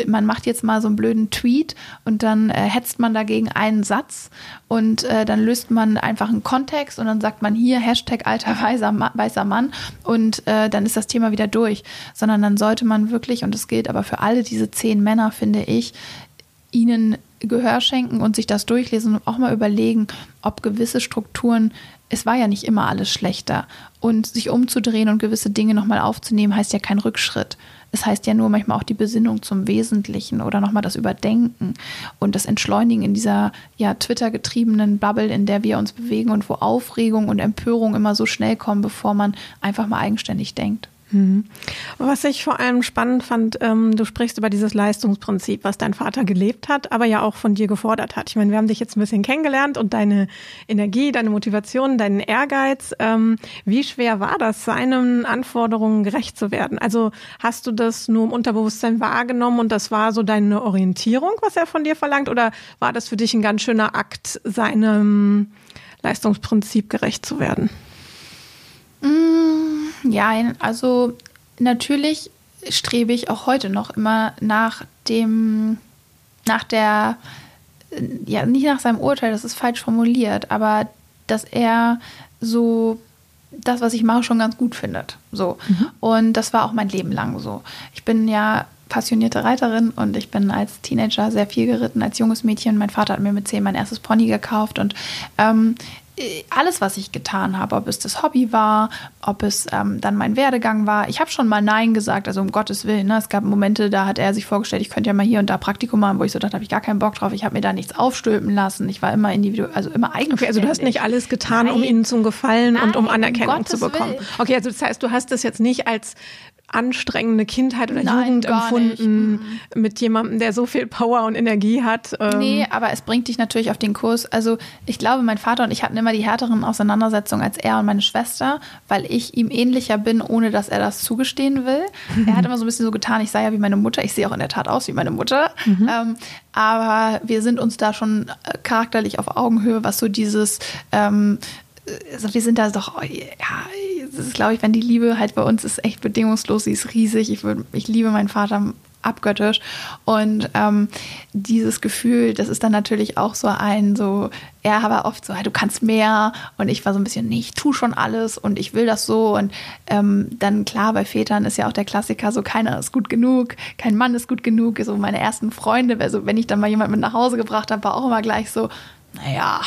man macht jetzt mal so einen blöden Tweet und dann äh, hetzt man dagegen einen Satz und äh, dann löst man einfach einen Kontext und dann sagt man hier Hashtag alter weißer, weißer Mann und äh, dann ist das Thema wieder durch. Sondern dann sollte man wirklich, und das gilt aber für alle diese zehn Männer, finde ich, ihnen Gehör schenken und sich das durchlesen und auch mal überlegen, ob gewisse Strukturen es war ja nicht immer alles schlechter. Und sich umzudrehen und gewisse Dinge nochmal aufzunehmen, heißt ja kein Rückschritt. Es heißt ja nur manchmal auch die Besinnung zum Wesentlichen oder nochmal das Überdenken und das Entschleunigen in dieser ja Twitter-getriebenen Bubble, in der wir uns bewegen und wo Aufregung und Empörung immer so schnell kommen, bevor man einfach mal eigenständig denkt. Mhm. Was ich vor allem spannend fand, ähm, du sprichst über dieses Leistungsprinzip, was dein Vater gelebt hat, aber ja auch von dir gefordert hat. Ich meine, wir haben dich jetzt ein bisschen kennengelernt und deine Energie, deine Motivation, deinen Ehrgeiz. Ähm, wie schwer war das, seinen Anforderungen gerecht zu werden? Also hast du das nur im Unterbewusstsein wahrgenommen und das war so deine Orientierung, was er von dir verlangt? Oder war das für dich ein ganz schöner Akt, seinem Leistungsprinzip gerecht zu werden? Mm, ja, also natürlich strebe ich auch heute noch immer nach dem, nach der, ja, nicht nach seinem Urteil, das ist falsch formuliert, aber dass er so das, was ich mache, schon ganz gut findet. So. Mhm. Und das war auch mein Leben lang so. Ich bin ja passionierte Reiterin und ich bin als Teenager sehr viel geritten, als junges Mädchen. Mein Vater hat mir mit zehn mein erstes Pony gekauft und ähm, alles, was ich getan habe, ob es das Hobby war, ob es ähm, dann mein Werdegang war. Ich habe schon mal Nein gesagt, also um Gottes Willen. Ne? Es gab Momente, da hat er sich vorgestellt, ich könnte ja mal hier und da Praktikum machen, wo ich so dachte, habe ich gar keinen Bock drauf. Ich habe mir da nichts aufstülpen lassen. Ich war immer individuell, also immer eigenständig. Okay, also du hast nicht alles getan, Nein. um ihnen zu gefallen Nein, und um Anerkennung um zu bekommen. Willen. Okay, also das heißt, du hast das jetzt nicht als anstrengende Kindheit oder Nein, Jugend empfunden. Mhm. mit jemandem, der so viel Power und Energie hat. Ähm. Nee, aber es bringt dich natürlich auf den Kurs. Also ich glaube, mein Vater und ich hatten immer die härteren Auseinandersetzungen als er und meine Schwester, weil ich ihm ähnlicher bin, ohne dass er das zugestehen will. er hat immer so ein bisschen so getan, ich sei ja wie meine Mutter. Ich sehe auch in der Tat aus wie meine Mutter. Mhm. Ähm, aber wir sind uns da schon äh, charakterlich auf Augenhöhe, was so dieses ähm, also wir sind da doch, ja, das ist, glaube ich, wenn die Liebe halt bei uns ist echt bedingungslos, sie ist riesig. Ich, würd, ich liebe meinen Vater abgöttisch. Und ähm, dieses Gefühl, das ist dann natürlich auch so ein, so, er war oft so, hey, du kannst mehr. Und ich war so ein bisschen, nee, ich tue schon alles und ich will das so. Und ähm, dann klar, bei Vätern ist ja auch der Klassiker, so keiner ist gut genug, kein Mann ist gut genug. So meine ersten Freunde, also wenn ich dann mal jemanden mit nach Hause gebracht habe, war auch immer gleich so, naja.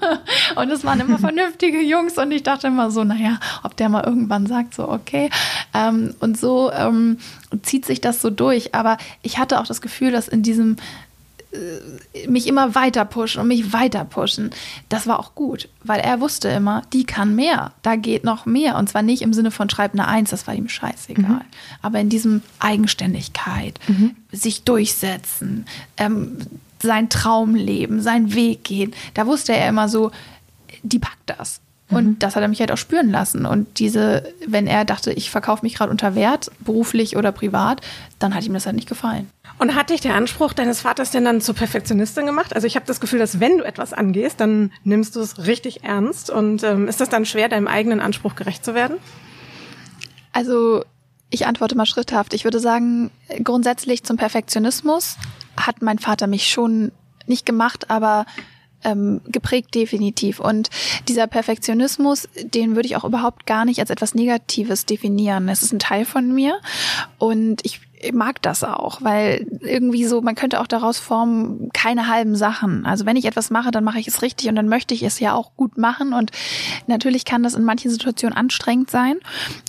und es waren immer vernünftige Jungs und ich dachte immer so, naja, ob der mal irgendwann sagt, so, okay. Ähm, und so ähm, zieht sich das so durch. Aber ich hatte auch das Gefühl, dass in diesem äh, mich immer weiter pushen und mich weiter pushen. Das war auch gut, weil er wusste immer, die kann mehr, da geht noch mehr. Und zwar nicht im Sinne von schreib eine Eins, das war ihm scheißegal. Mhm. Aber in diesem Eigenständigkeit, mhm. sich durchsetzen, ähm, sein Traumleben, seinen Weg gehen. Da wusste er immer so, die packt das. Und mhm. das hat er mich halt auch spüren lassen. Und diese, wenn er dachte, ich verkaufe mich gerade unter Wert, beruflich oder privat, dann hat ihm das halt nicht gefallen. Und hat dich der Anspruch deines Vaters denn dann zur Perfektionistin gemacht? Also ich habe das Gefühl, dass wenn du etwas angehst, dann nimmst du es richtig ernst. Und ähm, ist das dann schwer, deinem eigenen Anspruch gerecht zu werden? Also ich antworte mal schritthaft. Ich würde sagen, grundsätzlich zum Perfektionismus hat mein Vater mich schon nicht gemacht, aber ähm, geprägt definitiv. Und dieser Perfektionismus, den würde ich auch überhaupt gar nicht als etwas Negatives definieren. Es ist ein Teil von mir und ich mag das auch, weil irgendwie so, man könnte auch daraus formen, keine halben Sachen. Also wenn ich etwas mache, dann mache ich es richtig und dann möchte ich es ja auch gut machen. Und natürlich kann das in manchen Situationen anstrengend sein.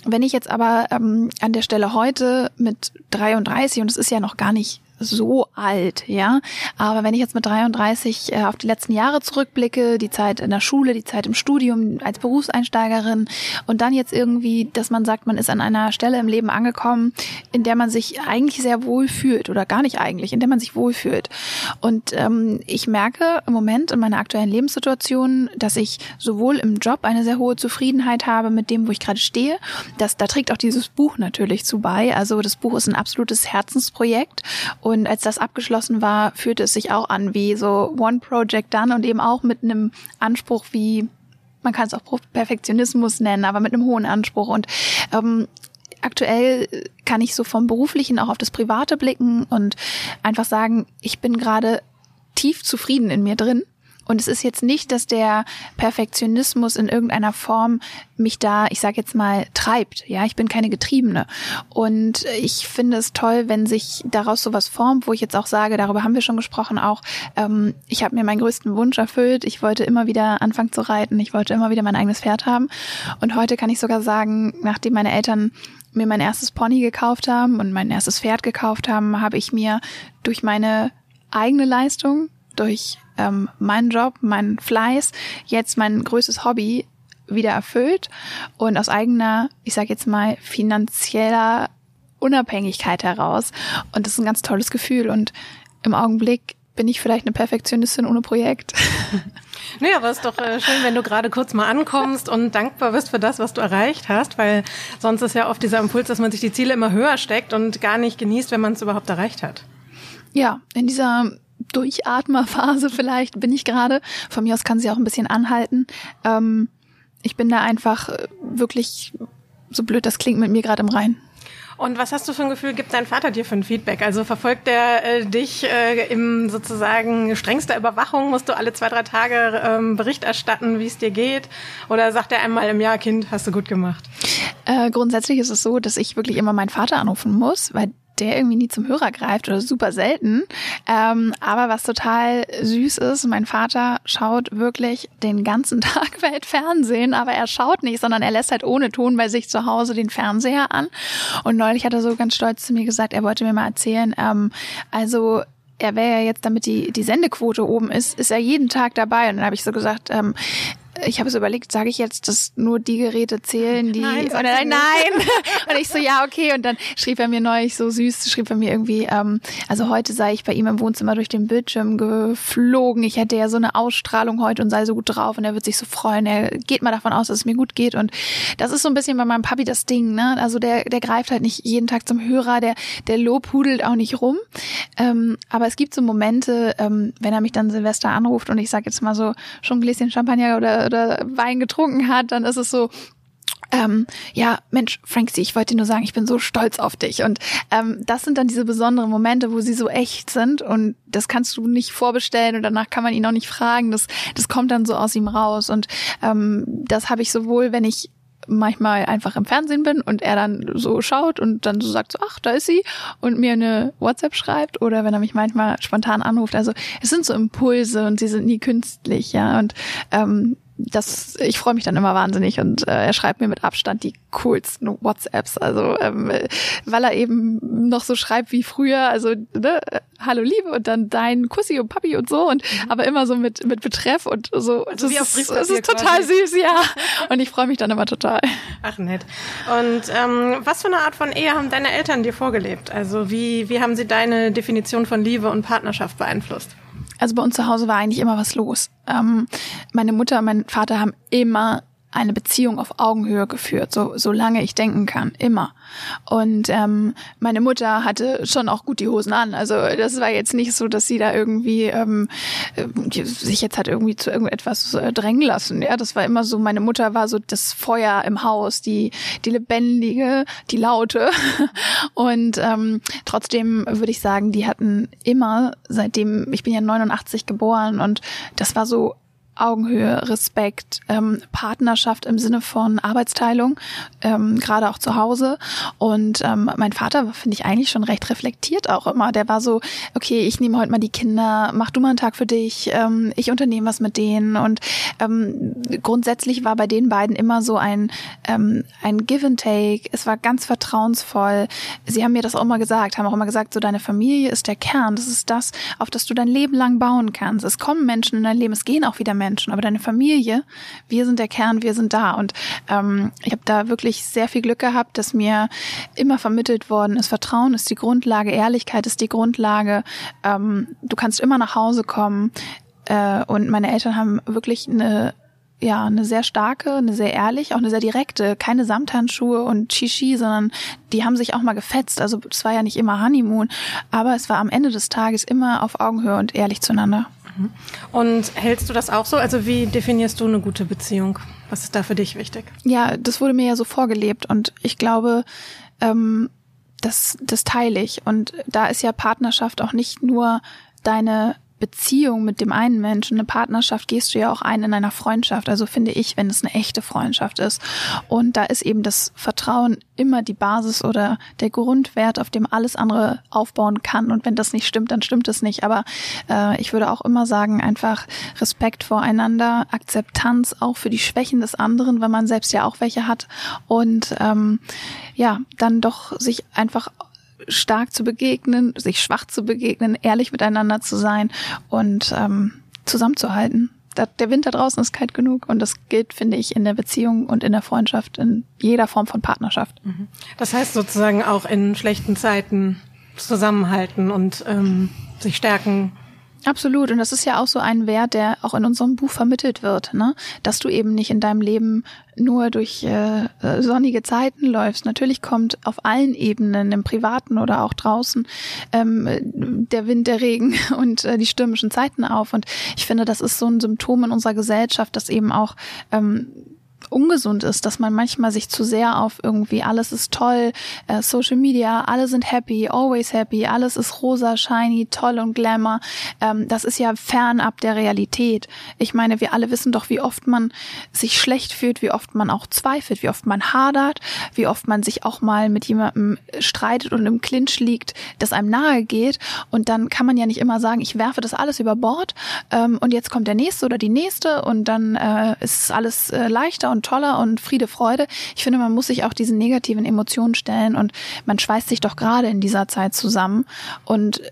Wenn ich jetzt aber ähm, an der Stelle heute mit 33, und es ist ja noch gar nicht so alt, ja. Aber wenn ich jetzt mit 33 äh, auf die letzten Jahre zurückblicke, die Zeit in der Schule, die Zeit im Studium als Berufseinsteigerin und dann jetzt irgendwie, dass man sagt, man ist an einer Stelle im Leben angekommen, in der man sich eigentlich sehr wohl fühlt oder gar nicht eigentlich, in der man sich wohl fühlt. Und ähm, ich merke im Moment in meiner aktuellen Lebenssituation, dass ich sowohl im Job eine sehr hohe Zufriedenheit habe mit dem, wo ich gerade stehe. Das, da trägt auch dieses Buch natürlich zu bei. Also das Buch ist ein absolutes Herzensprojekt als das abgeschlossen war, fühlte es sich auch an wie so One Project Done und eben auch mit einem Anspruch wie, man kann es auch Perfektionismus nennen, aber mit einem hohen Anspruch. Und ähm, aktuell kann ich so vom beruflichen auch auf das Private blicken und einfach sagen, ich bin gerade tief zufrieden in mir drin und es ist jetzt nicht, dass der Perfektionismus in irgendeiner Form mich da, ich sage jetzt mal, treibt. Ja, ich bin keine Getriebene. Und ich finde es toll, wenn sich daraus sowas formt, wo ich jetzt auch sage, darüber haben wir schon gesprochen, auch ähm, ich habe mir meinen größten Wunsch erfüllt. Ich wollte immer wieder anfangen zu reiten. Ich wollte immer wieder mein eigenes Pferd haben. Und heute kann ich sogar sagen, nachdem meine Eltern mir mein erstes Pony gekauft haben und mein erstes Pferd gekauft haben, habe ich mir durch meine eigene Leistung, durch ähm, meinen Job, meinen Fleiß, jetzt mein größtes Hobby wieder erfüllt und aus eigener, ich sage jetzt mal, finanzieller Unabhängigkeit heraus. Und das ist ein ganz tolles Gefühl. Und im Augenblick bin ich vielleicht eine Perfektionistin ohne Projekt. Nee, aber es ist doch äh, schön, wenn du gerade kurz mal ankommst und dankbar bist für das, was du erreicht hast, weil sonst ist ja oft dieser Impuls, dass man sich die Ziele immer höher steckt und gar nicht genießt, wenn man es überhaupt erreicht hat. Ja, in dieser Durchatmerphase vielleicht bin ich gerade. Von mir aus kann sie auch ein bisschen anhalten. Ähm, ich bin da einfach äh, wirklich, so blöd das klingt, mit mir gerade im Rein. Und was hast du für ein Gefühl, gibt dein Vater dir für ein Feedback? Also verfolgt er äh, dich äh, im sozusagen strengster Überwachung? Musst du alle zwei, drei Tage ähm, Bericht erstatten, wie es dir geht? Oder sagt er einmal im Jahr, Kind, hast du gut gemacht? Äh, grundsätzlich ist es so, dass ich wirklich immer meinen Vater anrufen muss, weil der irgendwie nie zum Hörer greift oder super selten. Ähm, aber was total süß ist, mein Vater schaut wirklich den ganzen Tag Weltfernsehen, aber er schaut nicht, sondern er lässt halt ohne Ton bei sich zu Hause den Fernseher an. Und neulich hat er so ganz stolz zu mir gesagt, er wollte mir mal erzählen, ähm, also er wäre ja jetzt, damit die, die Sendequote oben ist, ist er jeden Tag dabei. Und dann habe ich so gesagt, ähm, ich habe es überlegt, sage ich jetzt, dass nur die Geräte zählen, die nein, oder nein, nein. und ich so ja okay und dann schrieb er mir neulich so süß, schrieb er mir irgendwie, ähm, also heute sei ich bei ihm im Wohnzimmer durch den Bildschirm geflogen. Ich hätte ja so eine Ausstrahlung heute und sei so gut drauf und er wird sich so freuen. Er geht mal davon aus, dass es mir gut geht und das ist so ein bisschen bei meinem Papi das Ding, ne? Also der der greift halt nicht jeden Tag zum Hörer, der der lobhudelt auch nicht rum. Ähm, aber es gibt so Momente, ähm, wenn er mich dann Silvester anruft und ich sage jetzt mal so schon ein Gläschen Champagner oder oder Wein getrunken hat, dann ist es so, ähm, ja, Mensch, Frankie, ich wollte dir nur sagen, ich bin so stolz auf dich. Und ähm, das sind dann diese besonderen Momente, wo sie so echt sind und das kannst du nicht vorbestellen und danach kann man ihn auch nicht fragen. Das, das kommt dann so aus ihm raus. Und ähm, das habe ich sowohl, wenn ich manchmal einfach im Fernsehen bin und er dann so schaut und dann so sagt so, ach, da ist sie und mir eine WhatsApp schreibt oder wenn er mich manchmal spontan anruft. Also es sind so Impulse und sie sind nie künstlich, ja. Und ähm, das, ich freue mich dann immer wahnsinnig und äh, er schreibt mir mit Abstand die coolsten WhatsApps, also ähm, weil er eben noch so schreibt wie früher, also ne, Hallo Liebe und dann dein Kussi und Papi und so und mhm. aber immer so mit mit Betreff und so. Also das, ist, das ist total süß, ja. Und ich freue mich dann immer total. Ach nett. Und ähm, was für eine Art von Ehe haben deine Eltern dir vorgelebt? Also wie wie haben sie deine Definition von Liebe und Partnerschaft beeinflusst? Also bei uns zu Hause war eigentlich immer was los. Ähm, meine Mutter und mein Vater haben immer eine Beziehung auf Augenhöhe geführt, so solange ich denken kann, immer. Und ähm, meine Mutter hatte schon auch gut die Hosen an. Also das war jetzt nicht so, dass sie da irgendwie ähm, äh, sich jetzt hat irgendwie zu irgendetwas äh, drängen lassen. Ja, das war immer so. Meine Mutter war so das Feuer im Haus, die die lebendige, die laute. Und ähm, trotzdem würde ich sagen, die hatten immer seitdem ich bin ja 89 geboren und das war so Augenhöhe, Respekt, ähm, Partnerschaft im Sinne von Arbeitsteilung, ähm, gerade auch zu Hause. Und ähm, mein Vater finde ich eigentlich schon recht reflektiert auch immer. Der war so, okay, ich nehme heute mal die Kinder, mach du mal einen Tag für dich, ähm, ich unternehme was mit denen. Und ähm, grundsätzlich war bei den beiden immer so ein, ähm, ein Give and Take. Es war ganz vertrauensvoll. Sie haben mir das auch immer gesagt, haben auch immer gesagt, so deine Familie ist der Kern. Das ist das, auf das du dein Leben lang bauen kannst. Es kommen Menschen in dein Leben, es gehen auch wieder Menschen Menschen, aber deine Familie, wir sind der Kern, wir sind da. Und ähm, ich habe da wirklich sehr viel Glück gehabt, dass mir immer vermittelt worden ist, Vertrauen ist die Grundlage, Ehrlichkeit ist die Grundlage, ähm, du kannst immer nach Hause kommen. Äh, und meine Eltern haben wirklich eine ja, eine sehr starke, eine sehr ehrlich, auch eine sehr direkte, keine Samthandschuhe und Shishi, sondern die haben sich auch mal gefetzt. Also es war ja nicht immer Honeymoon, aber es war am Ende des Tages immer auf Augenhöhe und ehrlich zueinander. Und hältst du das auch so? Also wie definierst du eine gute Beziehung? Was ist da für dich wichtig? Ja, das wurde mir ja so vorgelebt und ich glaube, ähm, das, das teile ich. Und da ist ja Partnerschaft auch nicht nur deine Beziehung mit dem einen Menschen, eine Partnerschaft gehst du ja auch ein in einer Freundschaft. Also finde ich, wenn es eine echte Freundschaft ist. Und da ist eben das Vertrauen immer die Basis oder der Grundwert, auf dem alles andere aufbauen kann. Und wenn das nicht stimmt, dann stimmt es nicht. Aber äh, ich würde auch immer sagen, einfach Respekt voreinander, Akzeptanz auch für die Schwächen des anderen, wenn man selbst ja auch welche hat. Und ähm, ja, dann doch sich einfach stark zu begegnen, sich schwach zu begegnen, ehrlich miteinander zu sein und ähm, zusammenzuhalten. Der Winter draußen ist kalt genug und das gilt, finde ich, in der Beziehung und in der Freundschaft, in jeder Form von Partnerschaft. Mhm. Das heißt sozusagen auch in schlechten Zeiten zusammenhalten und ähm, sich stärken Absolut. Und das ist ja auch so ein Wert, der auch in unserem Buch vermittelt wird, ne? Dass du eben nicht in deinem Leben nur durch äh, äh, sonnige Zeiten läufst. Natürlich kommt auf allen Ebenen, im Privaten oder auch draußen, ähm, der Wind, der Regen und äh, die stürmischen Zeiten auf. Und ich finde, das ist so ein Symptom in unserer Gesellschaft, dass eben auch ähm, ungesund ist, dass man manchmal sich zu sehr auf irgendwie alles ist toll, äh, Social Media, alle sind happy, always happy, alles ist rosa, shiny, toll und glamour. Ähm, das ist ja fernab der Realität. Ich meine, wir alle wissen doch, wie oft man sich schlecht fühlt, wie oft man auch zweifelt, wie oft man hadert, wie oft man sich auch mal mit jemandem streitet und im Clinch liegt, das einem nahe geht. Und dann kann man ja nicht immer sagen, ich werfe das alles über Bord ähm, und jetzt kommt der nächste oder die nächste und dann äh, ist alles äh, leichter und und toller und Friede, Freude. Ich finde, man muss sich auch diesen negativen Emotionen stellen und man schweißt sich doch gerade in dieser Zeit zusammen und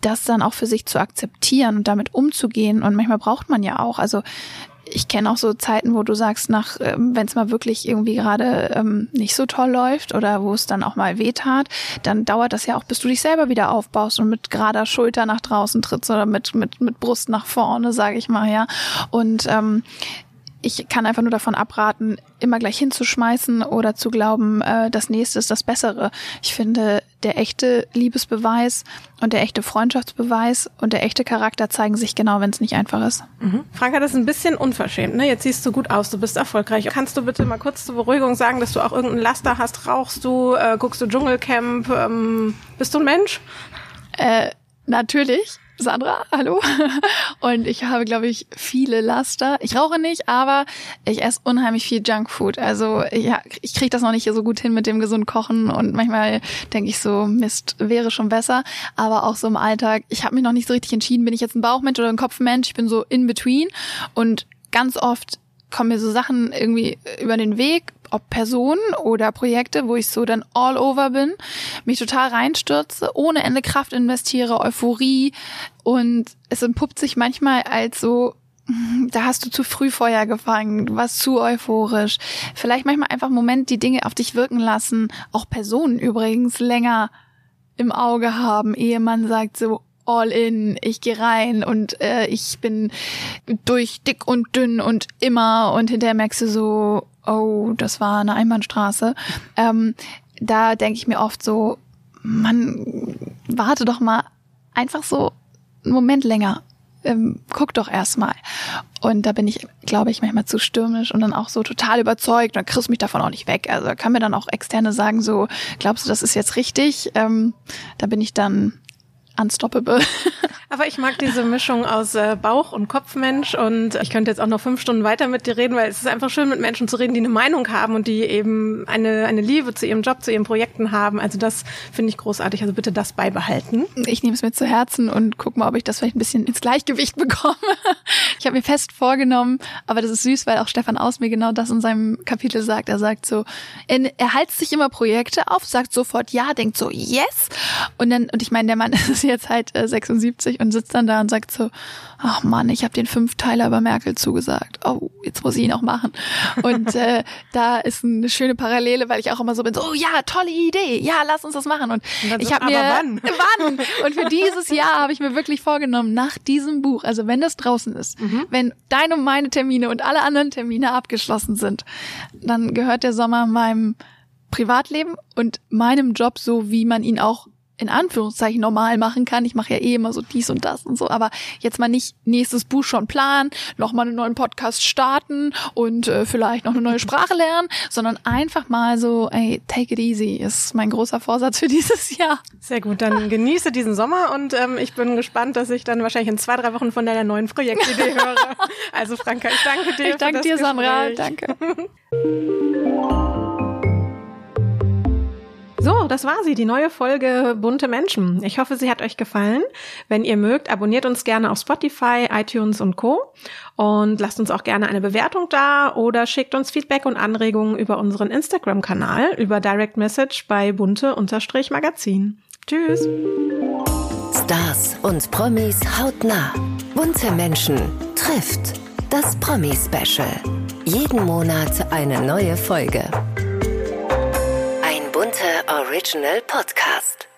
das dann auch für sich zu akzeptieren und damit umzugehen. Und manchmal braucht man ja auch, also ich kenne auch so Zeiten, wo du sagst, nach, ähm, wenn es mal wirklich irgendwie gerade ähm, nicht so toll läuft oder wo es dann auch mal weh tat, dann dauert das ja auch, bis du dich selber wieder aufbaust und mit gerader Schulter nach draußen trittst oder mit mit mit Brust nach vorne, sage ich mal, ja. Und ähm, ich kann einfach nur davon abraten, immer gleich hinzuschmeißen oder zu glauben, äh, das nächste ist das Bessere. Ich finde, der echte Liebesbeweis und der echte Freundschaftsbeweis und der echte Charakter zeigen sich genau, wenn es nicht einfach ist. Mhm. Franka, das ist ein bisschen unverschämt. Ne? Jetzt siehst du gut aus, du bist erfolgreich. Kannst du bitte mal kurz zur Beruhigung sagen, dass du auch irgendein Laster hast? Rauchst du? Äh, guckst du Dschungelcamp? Ähm, bist du ein Mensch? Äh, natürlich. Sandra, hallo. Und ich habe, glaube ich, viele Laster. Ich rauche nicht, aber ich esse unheimlich viel Junkfood. Also ja, ich kriege das noch nicht so gut hin mit dem gesunden Kochen und manchmal denke ich so, Mist, wäre schon besser. Aber auch so im Alltag, ich habe mich noch nicht so richtig entschieden, bin ich jetzt ein Bauchmensch oder ein Kopfmensch. Ich bin so in between und ganz oft kommen mir so Sachen irgendwie über den Weg, ob Personen oder Projekte, wo ich so dann all over bin, mich total reinstürze, ohne Ende Kraft investiere, Euphorie. Und es entpuppt sich manchmal als so da hast du zu früh Feuer gefangen, du warst zu euphorisch. Vielleicht manchmal einfach einen Moment die Dinge auf dich wirken lassen, auch Personen übrigens länger im Auge haben, ehe man sagt so, all in, ich gehe rein und äh, ich bin durch dick und dünn und immer. Und hinterher merkst du so, oh, das war eine Einbahnstraße. Ähm, da denke ich mir oft so, man, warte doch mal einfach so einen Moment länger. Ähm, guck doch erstmal. Und da bin ich, glaube ich, manchmal zu stürmisch und dann auch so total überzeugt. Dann kriegst du mich davon auch nicht weg. Also da kann mir dann auch Externe sagen, so, glaubst du, das ist jetzt richtig? Ähm, da bin ich dann unstoppable. Aber ich mag diese Mischung aus äh, Bauch- und Kopfmensch und ich könnte jetzt auch noch fünf Stunden weiter mit dir reden, weil es ist einfach schön, mit Menschen zu reden, die eine Meinung haben und die eben eine, eine Liebe zu ihrem Job, zu ihren Projekten haben. Also das finde ich großartig. Also bitte das beibehalten. Ich nehme es mir zu Herzen und guck mal, ob ich das vielleicht ein bisschen ins Gleichgewicht bekomme. Ich habe mir fest vorgenommen, aber das ist süß, weil auch Stefan Aus mir genau das in seinem Kapitel sagt. Er sagt so, er, er haltet sich immer Projekte auf, sagt sofort ja, denkt so yes und dann und ich meine, der Mann ist jetzt halt äh, 76 und sitzt dann da und sagt so, ach Mann, ich habe den Fünfteiler über Merkel zugesagt. Oh, jetzt muss ich ihn auch machen. Und äh, da ist eine schöne Parallele, weil ich auch immer so bin, so, oh ja, tolle Idee, ja, lass uns das machen. Und, und ich habe mir, wann? wann? Und für dieses Jahr habe ich mir wirklich vorgenommen, nach diesem Buch, also wenn das draußen ist, mhm. wenn deine und meine Termine und alle anderen Termine abgeschlossen sind, dann gehört der Sommer meinem Privatleben und meinem Job so, wie man ihn auch in Anführungszeichen normal machen kann. Ich mache ja eh immer so dies und das und so, aber jetzt mal nicht nächstes Buch schon planen, noch mal einen neuen Podcast starten und äh, vielleicht noch eine neue Sprache lernen, sondern einfach mal so, ey, take it easy ist mein großer Vorsatz für dieses Jahr. Sehr gut, dann genieße diesen Sommer und ähm, ich bin gespannt, dass ich dann wahrscheinlich in zwei, drei Wochen von deiner neuen Projektidee höre. Also Franka, ich danke dir. Ich danke dir, Gespräch. Sandra. Danke. So, das war sie, die neue Folge Bunte Menschen. Ich hoffe, sie hat euch gefallen. Wenn ihr mögt, abonniert uns gerne auf Spotify, iTunes und Co. Und lasst uns auch gerne eine Bewertung da oder schickt uns Feedback und Anregungen über unseren Instagram-Kanal, über Direct Message bei bunte-magazin. Tschüss. Stars und Promis hautnah. Bunte Menschen trifft das Promi-Special. Jeden Monat eine neue Folge. Original Podcast.